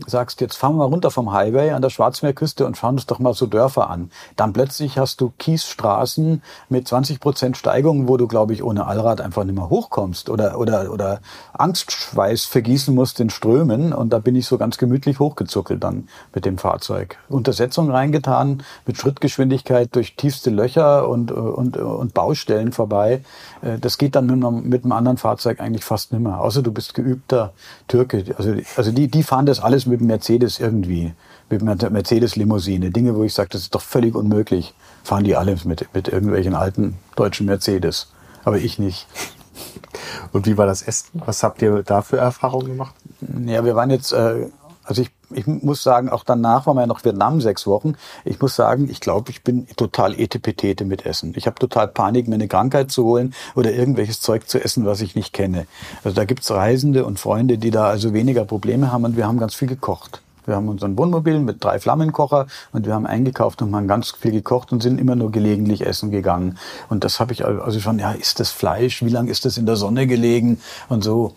sagst, jetzt fahren wir runter vom Highway an der Schwarzmeerküste und schauen uns doch mal so Dörfer an. Dann plötzlich hast du Kiesstraßen mit 20 Prozent Steigung, wo du, glaube ich, ohne Allrad einfach nicht mehr hochkommst oder, oder, oder Angstschweiß vergießen musst in Strömen. Und da bin ich so ganz gemütlich hochgezuckelt dann mit dem Fahrzeug. Untersetzung reingetan, mit Schrittgeschwindigkeit durch tiefste Löcher und, und, und Baustellen vorbei. Äh, das geht dann mit einem, mit einem anderen Fahrzeug eigentlich fast nimmer. Außer du bist geübter Türke. Also, also die, die fahren das alles alles mit dem Mercedes irgendwie, mit der Mercedes-Limousine. Dinge, wo ich sage, das ist doch völlig unmöglich. Fahren die alle mit, mit irgendwelchen alten deutschen Mercedes. Aber ich nicht. Und wie war das Essen? Was habt ihr da für Erfahrungen gemacht? Ja, wir waren jetzt, äh, also ich, ich muss sagen, auch danach waren wir ja noch Vietnam sechs Wochen. Ich muss sagen, ich glaube, ich bin total etepetete mit Essen. Ich habe total Panik, mir eine Krankheit zu holen oder irgendwelches Zeug zu essen, was ich nicht kenne. Also da gibt's Reisende und Freunde, die da also weniger Probleme haben und wir haben ganz viel gekocht. Wir haben unseren Wohnmobil mit drei Flammenkocher und wir haben eingekauft und haben ganz viel gekocht und sind immer nur gelegentlich essen gegangen. Und das habe ich also schon, ja, ist das Fleisch? Wie lange ist das in der Sonne gelegen? Und so.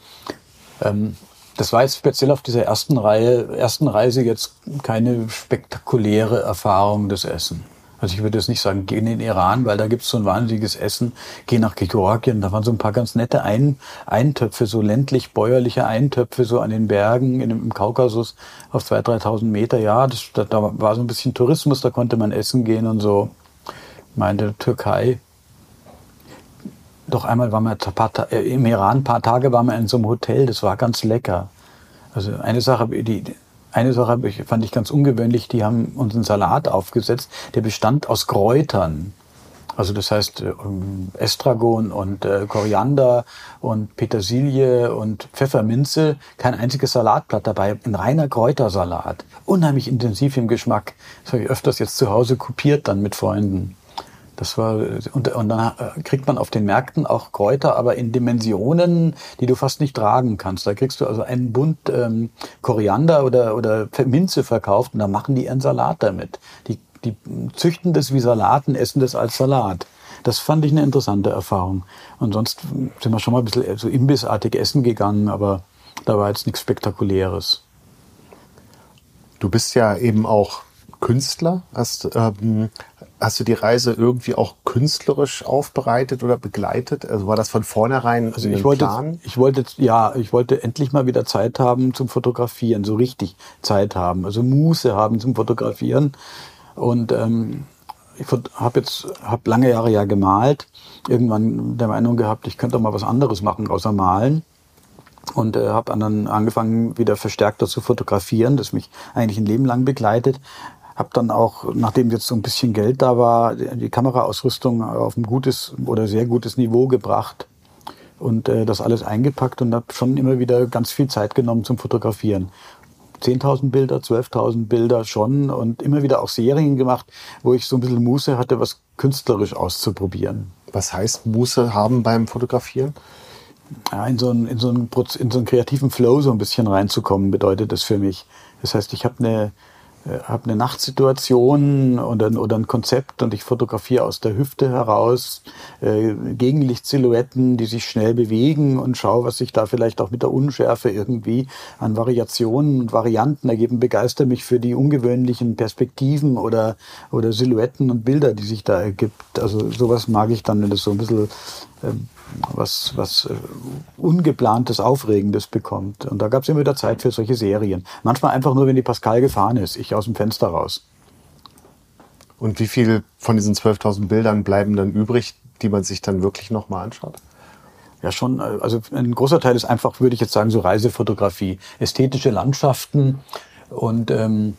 Ähm, das war jetzt speziell auf dieser ersten Reihe, ersten Reise jetzt keine spektakuläre Erfahrung des Essen. Also ich würde jetzt nicht sagen, geh in den Iran, weil da gibt's so ein wahnsinniges Essen. Geh nach Georgien, da waren so ein paar ganz nette ein Eintöpfe, so ländlich-bäuerliche Eintöpfe, so an den Bergen in, im Kaukasus auf 2.000, 3.000 Meter. Ja, das, da, da war so ein bisschen Tourismus, da konnte man essen gehen und so. Meine, Türkei, doch einmal waren wir paar, äh, im Iran, ein paar Tage waren wir in so einem Hotel, das war ganz lecker. Also eine Sache, die, eine Sache fand ich ganz ungewöhnlich, die haben uns einen Salat aufgesetzt, der bestand aus Kräutern. Also das heißt ähm, Estragon und äh, Koriander und Petersilie und Pfefferminze, kein einziges Salatblatt dabei, ein reiner Kräutersalat. Unheimlich intensiv im Geschmack. Das habe ich öfters jetzt zu Hause kopiert dann mit Freunden. Das war, und, und dann äh, kriegt man auf den Märkten auch Kräuter, aber in Dimensionen, die du fast nicht tragen kannst. Da kriegst du also einen Bund ähm, Koriander oder, oder Minze verkauft und da machen die ihren Salat damit. Die, die züchten das wie Salaten, essen das als Salat. Das fand ich eine interessante Erfahrung. Und sonst sind wir schon mal ein bisschen so imbissartig essen gegangen, aber da war jetzt nichts Spektakuläres. Du bist ja eben auch Künstler, hast ähm, hast du die Reise irgendwie auch künstlerisch aufbereitet oder begleitet? Also war das von vornherein also ich wollte, Plan? Ich wollte, ja, ich wollte endlich mal wieder Zeit haben zum Fotografieren, so richtig Zeit haben, also Muße haben zum Fotografieren. Und ähm, ich habe jetzt hab lange Jahre ja gemalt, irgendwann der Meinung gehabt, ich könnte doch mal was anderes machen außer malen und äh, habe dann angefangen wieder verstärkter zu fotografieren, das mich eigentlich ein Leben lang begleitet. Habe dann auch, nachdem jetzt so ein bisschen Geld da war, die Kameraausrüstung auf ein gutes oder sehr gutes Niveau gebracht und äh, das alles eingepackt und habe schon immer wieder ganz viel Zeit genommen zum Fotografieren. 10.000 Bilder, 12.000 Bilder schon und immer wieder auch Serien gemacht, wo ich so ein bisschen Muße hatte, was künstlerisch auszuprobieren. Was heißt Muße haben beim Fotografieren? Ja, in, so einen, in, so einen, in so einen kreativen Flow so ein bisschen reinzukommen, bedeutet das für mich. Das heißt, ich habe eine habe eine Nachtsituation oder, oder ein Konzept und ich fotografiere aus der Hüfte heraus äh, Gegenlichtsilhouetten, die sich schnell bewegen und schaue, was sich da vielleicht auch mit der Unschärfe irgendwie an Variationen und Varianten ergeben, begeister mich für die ungewöhnlichen Perspektiven oder, oder Silhouetten und Bilder, die sich da ergibt. Also sowas mag ich dann, wenn das so ein bisschen ähm, was, was äh, Ungeplantes, Aufregendes bekommt. Und da gab es immer wieder Zeit für solche Serien. Manchmal einfach nur, wenn die Pascal gefahren ist, ich aus dem Fenster raus. Und wie viel von diesen 12.000 Bildern bleiben dann übrig, die man sich dann wirklich nochmal anschaut? Ja, schon. Äh, also ein großer Teil ist einfach, würde ich jetzt sagen, so Reisefotografie, ästhetische Landschaften und ähm,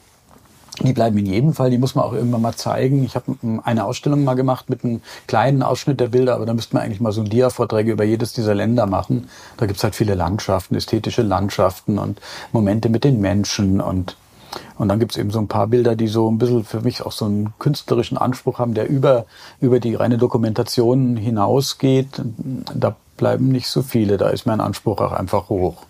die bleiben in jedem Fall, die muss man auch irgendwann mal zeigen. Ich habe eine Ausstellung mal gemacht mit einem kleinen Ausschnitt der Bilder, aber da müsste man eigentlich mal so ein Dia-Vorträge über jedes dieser Länder machen. Da gibt's halt viele Landschaften, ästhetische Landschaften und Momente mit den Menschen und und dann gibt's eben so ein paar Bilder, die so ein bisschen für mich auch so einen künstlerischen Anspruch haben, der über, über die reine Dokumentation hinausgeht. Da bleiben nicht so viele, da ist mein Anspruch auch einfach hoch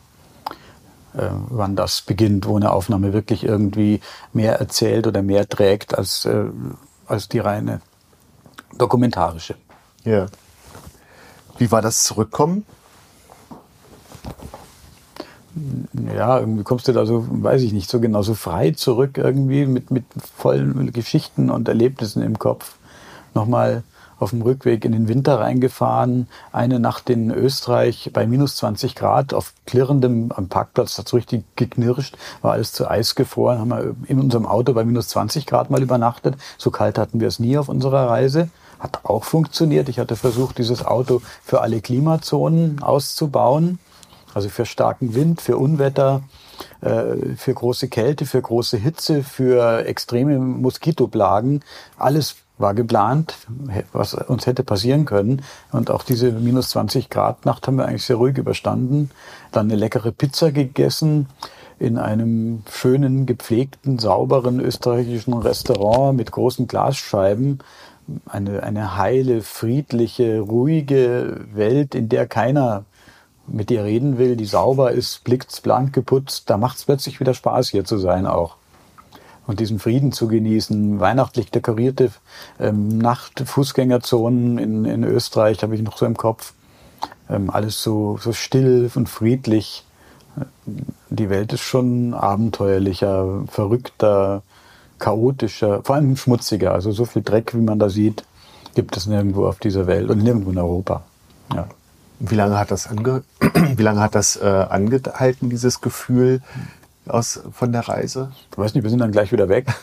wann das beginnt, wo eine Aufnahme wirklich irgendwie mehr erzählt oder mehr trägt als, äh, als die reine dokumentarische. Ja. Wie war das Zurückkommen? Ja, irgendwie kommst du da so, weiß ich nicht, so genau so frei zurück irgendwie mit, mit vollen Geschichten und Erlebnissen im Kopf. Nochmal auf dem Rückweg in den Winter reingefahren, eine Nacht in Österreich bei minus 20 Grad auf klirrendem am Parkplatz, hat es richtig geknirscht, war alles zu Eis gefroren, haben wir in unserem Auto bei minus 20 Grad mal übernachtet. So kalt hatten wir es nie auf unserer Reise. Hat auch funktioniert. Ich hatte versucht, dieses Auto für alle Klimazonen auszubauen. Also für starken Wind, für Unwetter, äh, für große Kälte, für große Hitze, für extreme Moskitoplagen. Alles war geplant, was uns hätte passieren können. Und auch diese minus 20 Grad Nacht haben wir eigentlich sehr ruhig überstanden. Dann eine leckere Pizza gegessen in einem schönen, gepflegten, sauberen österreichischen Restaurant mit großen Glasscheiben. Eine, eine heile, friedliche, ruhige Welt, in der keiner mit dir reden will, die sauber ist, blitzblank geputzt. Da macht es plötzlich wieder Spaß, hier zu sein auch und diesen Frieden zu genießen. Weihnachtlich dekorierte ähm, Nacht-Fußgängerzonen in, in Österreich habe ich noch so im Kopf. Ähm, alles so, so still und friedlich. Die Welt ist schon abenteuerlicher, verrückter, chaotischer, vor allem schmutziger. Also so viel Dreck, wie man da sieht, gibt es nirgendwo auf dieser Welt und nirgendwo in Europa. Ja. Wie lange hat das, ange (clears throat) wie lange hat das äh, angehalten, dieses Gefühl? Aus, von der Reise? Ich weiß nicht, wir sind dann gleich wieder weg. (laughs)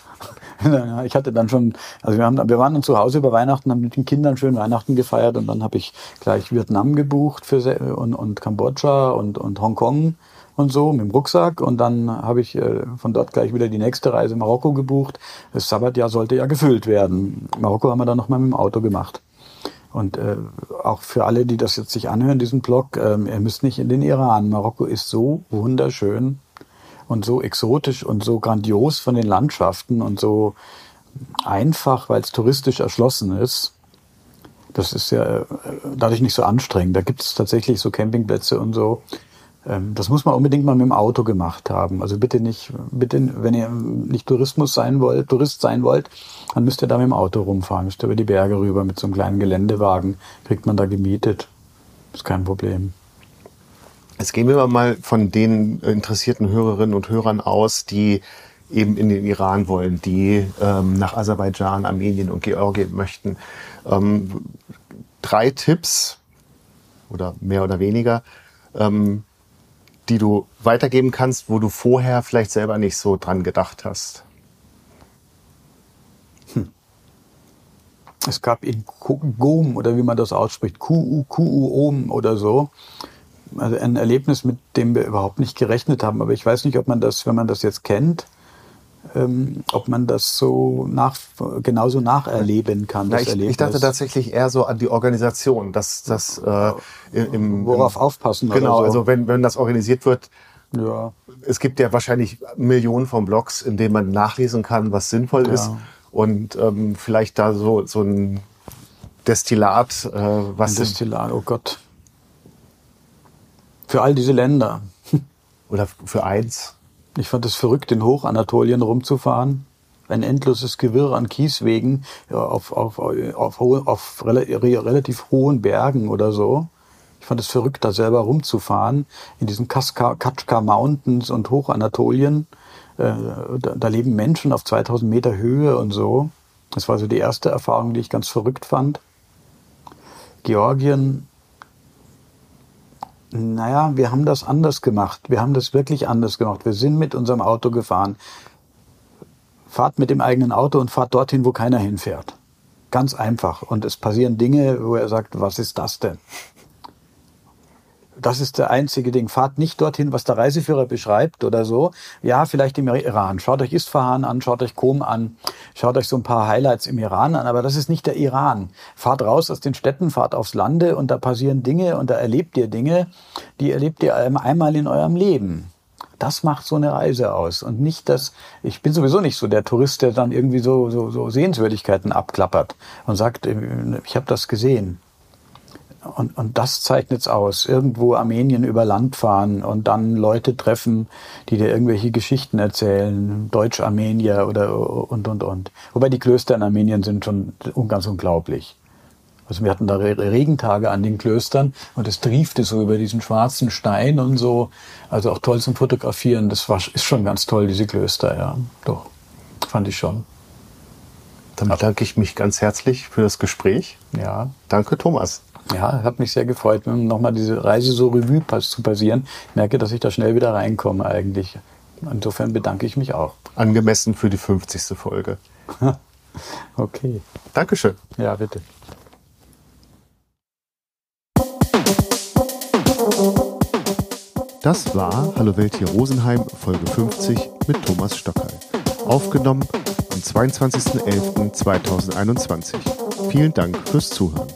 Ich hatte dann schon, also wir, haben, wir waren dann zu Hause über Weihnachten, haben mit den Kindern schön Weihnachten gefeiert und dann habe ich gleich Vietnam gebucht für, und, und Kambodscha und, und Hongkong und so mit dem Rucksack und dann habe ich äh, von dort gleich wieder die nächste Reise Marokko gebucht. Das Sabbatjahr sollte ja gefüllt werden. Marokko haben wir dann nochmal mit dem Auto gemacht. Und äh, auch für alle, die das jetzt sich anhören, diesen Blog, äh, ihr müsst nicht in den Iran. Marokko ist so wunderschön und so exotisch und so grandios von den Landschaften und so einfach, weil es touristisch erschlossen ist. Das ist ja äh, dadurch nicht so anstrengend. Da gibt es tatsächlich so Campingplätze und so. Ähm, das muss man unbedingt mal mit dem Auto gemacht haben. Also bitte nicht, bitte, wenn ihr nicht Tourismus sein wollt, Tourist sein wollt, dann müsst ihr da mit dem Auto rumfahren, müsst ihr über die Berge rüber mit so einem kleinen Geländewagen, kriegt man da gemietet. Ist kein Problem. Jetzt gehen wir mal von den interessierten Hörerinnen und Hörern aus, die eben in den Iran wollen, die ähm, nach Aserbaidschan, Armenien und Georgien möchten. Ähm, drei Tipps oder mehr oder weniger, ähm, die du weitergeben kannst, wo du vorher vielleicht selber nicht so dran gedacht hast. Hm. Es gab in GOM oder wie man das ausspricht, QU, QU-OM oder so, also ein Erlebnis, mit dem wir überhaupt nicht gerechnet haben. Aber ich weiß nicht, ob man das, wenn man das jetzt kennt, ähm, ob man das so nach, genauso nacherleben kann. Na, ich, ich, dachte tatsächlich eher so an die Organisation, dass das äh, im, worauf im, aufpassen. Genau, so. also wenn, wenn das organisiert wird. Ja. Es gibt ja wahrscheinlich Millionen von Blogs, in denen man nachlesen kann, was sinnvoll ja. ist und ähm, vielleicht da so so ein Destillat, äh, was ein Destillat, oh Gott, für all diese Länder (laughs) oder für eins. Ich fand es verrückt, in Hochanatolien rumzufahren. Ein endloses Gewirr an Kieswegen auf, auf, auf, auf, relativ hohen Bergen oder so. Ich fand es verrückt, da selber rumzufahren, in diesen Katschka Mountains und Hochanatolien. Äh, da, da leben Menschen auf 2000 Meter Höhe und so. Das war so die erste Erfahrung, die ich ganz verrückt fand. Georgien naja, wir haben das anders gemacht. Wir haben das wirklich anders gemacht. Wir sind mit unserem Auto gefahren. Fahrt mit dem eigenen Auto und fahrt dorthin, wo keiner hinfährt. Ganz einfach. Und es passieren Dinge, wo er sagt, was ist das denn? Das ist der einzige Ding. Fahrt nicht dorthin, was der Reiseführer beschreibt oder so. Ja, vielleicht im Iran. Schaut euch Isfahan an, schaut euch Qom an, schaut euch so ein paar Highlights im Iran an, aber das ist nicht der Iran. Fahrt raus aus den Städten, fahrt aufs Lande und da passieren Dinge und da erlebt ihr Dinge, die erlebt ihr einmal in eurem Leben. Das macht so eine Reise aus und nicht das, ich bin sowieso nicht so der Tourist, der dann irgendwie so, so, so Sehenswürdigkeiten abklappert und sagt, äh, ich habe das gesehen. Und, und das zeichnet es aus. Irgendwo Armenien über Land fahren und dann Leute treffen, die dir irgendwelche Geschichten erzählen, Deutsch-Armenier oder und und und. Wobei die Klöster in Armenien sind schon ganz unglaublich. Also wir hatten da Regentage an den Klöstern und es triefte so über diesen schwarzen Stein und so. Also auch toll zum Fotografieren. Das war, ist schon ganz toll, diese Klöster, ja. Doch, fand ich schon. Dann bedanke ich mich ganz herzlich für das Gespräch. Ja. Danke, Thomas. Ja, hat mich sehr gefreut, nochmal diese Reise so Revue zu passieren. Ich merke, dass ich da schnell wieder reinkomme eigentlich. Insofern bedanke ich mich auch. Angemessen für die 50. Folge. (laughs) okay. Dankeschön. Ja, bitte. Das war Hallo Welt hier Rosenheim, Folge 50 mit Thomas Stockerl. Aufgenommen am 22.11.2021. Vielen Dank fürs Zuhören.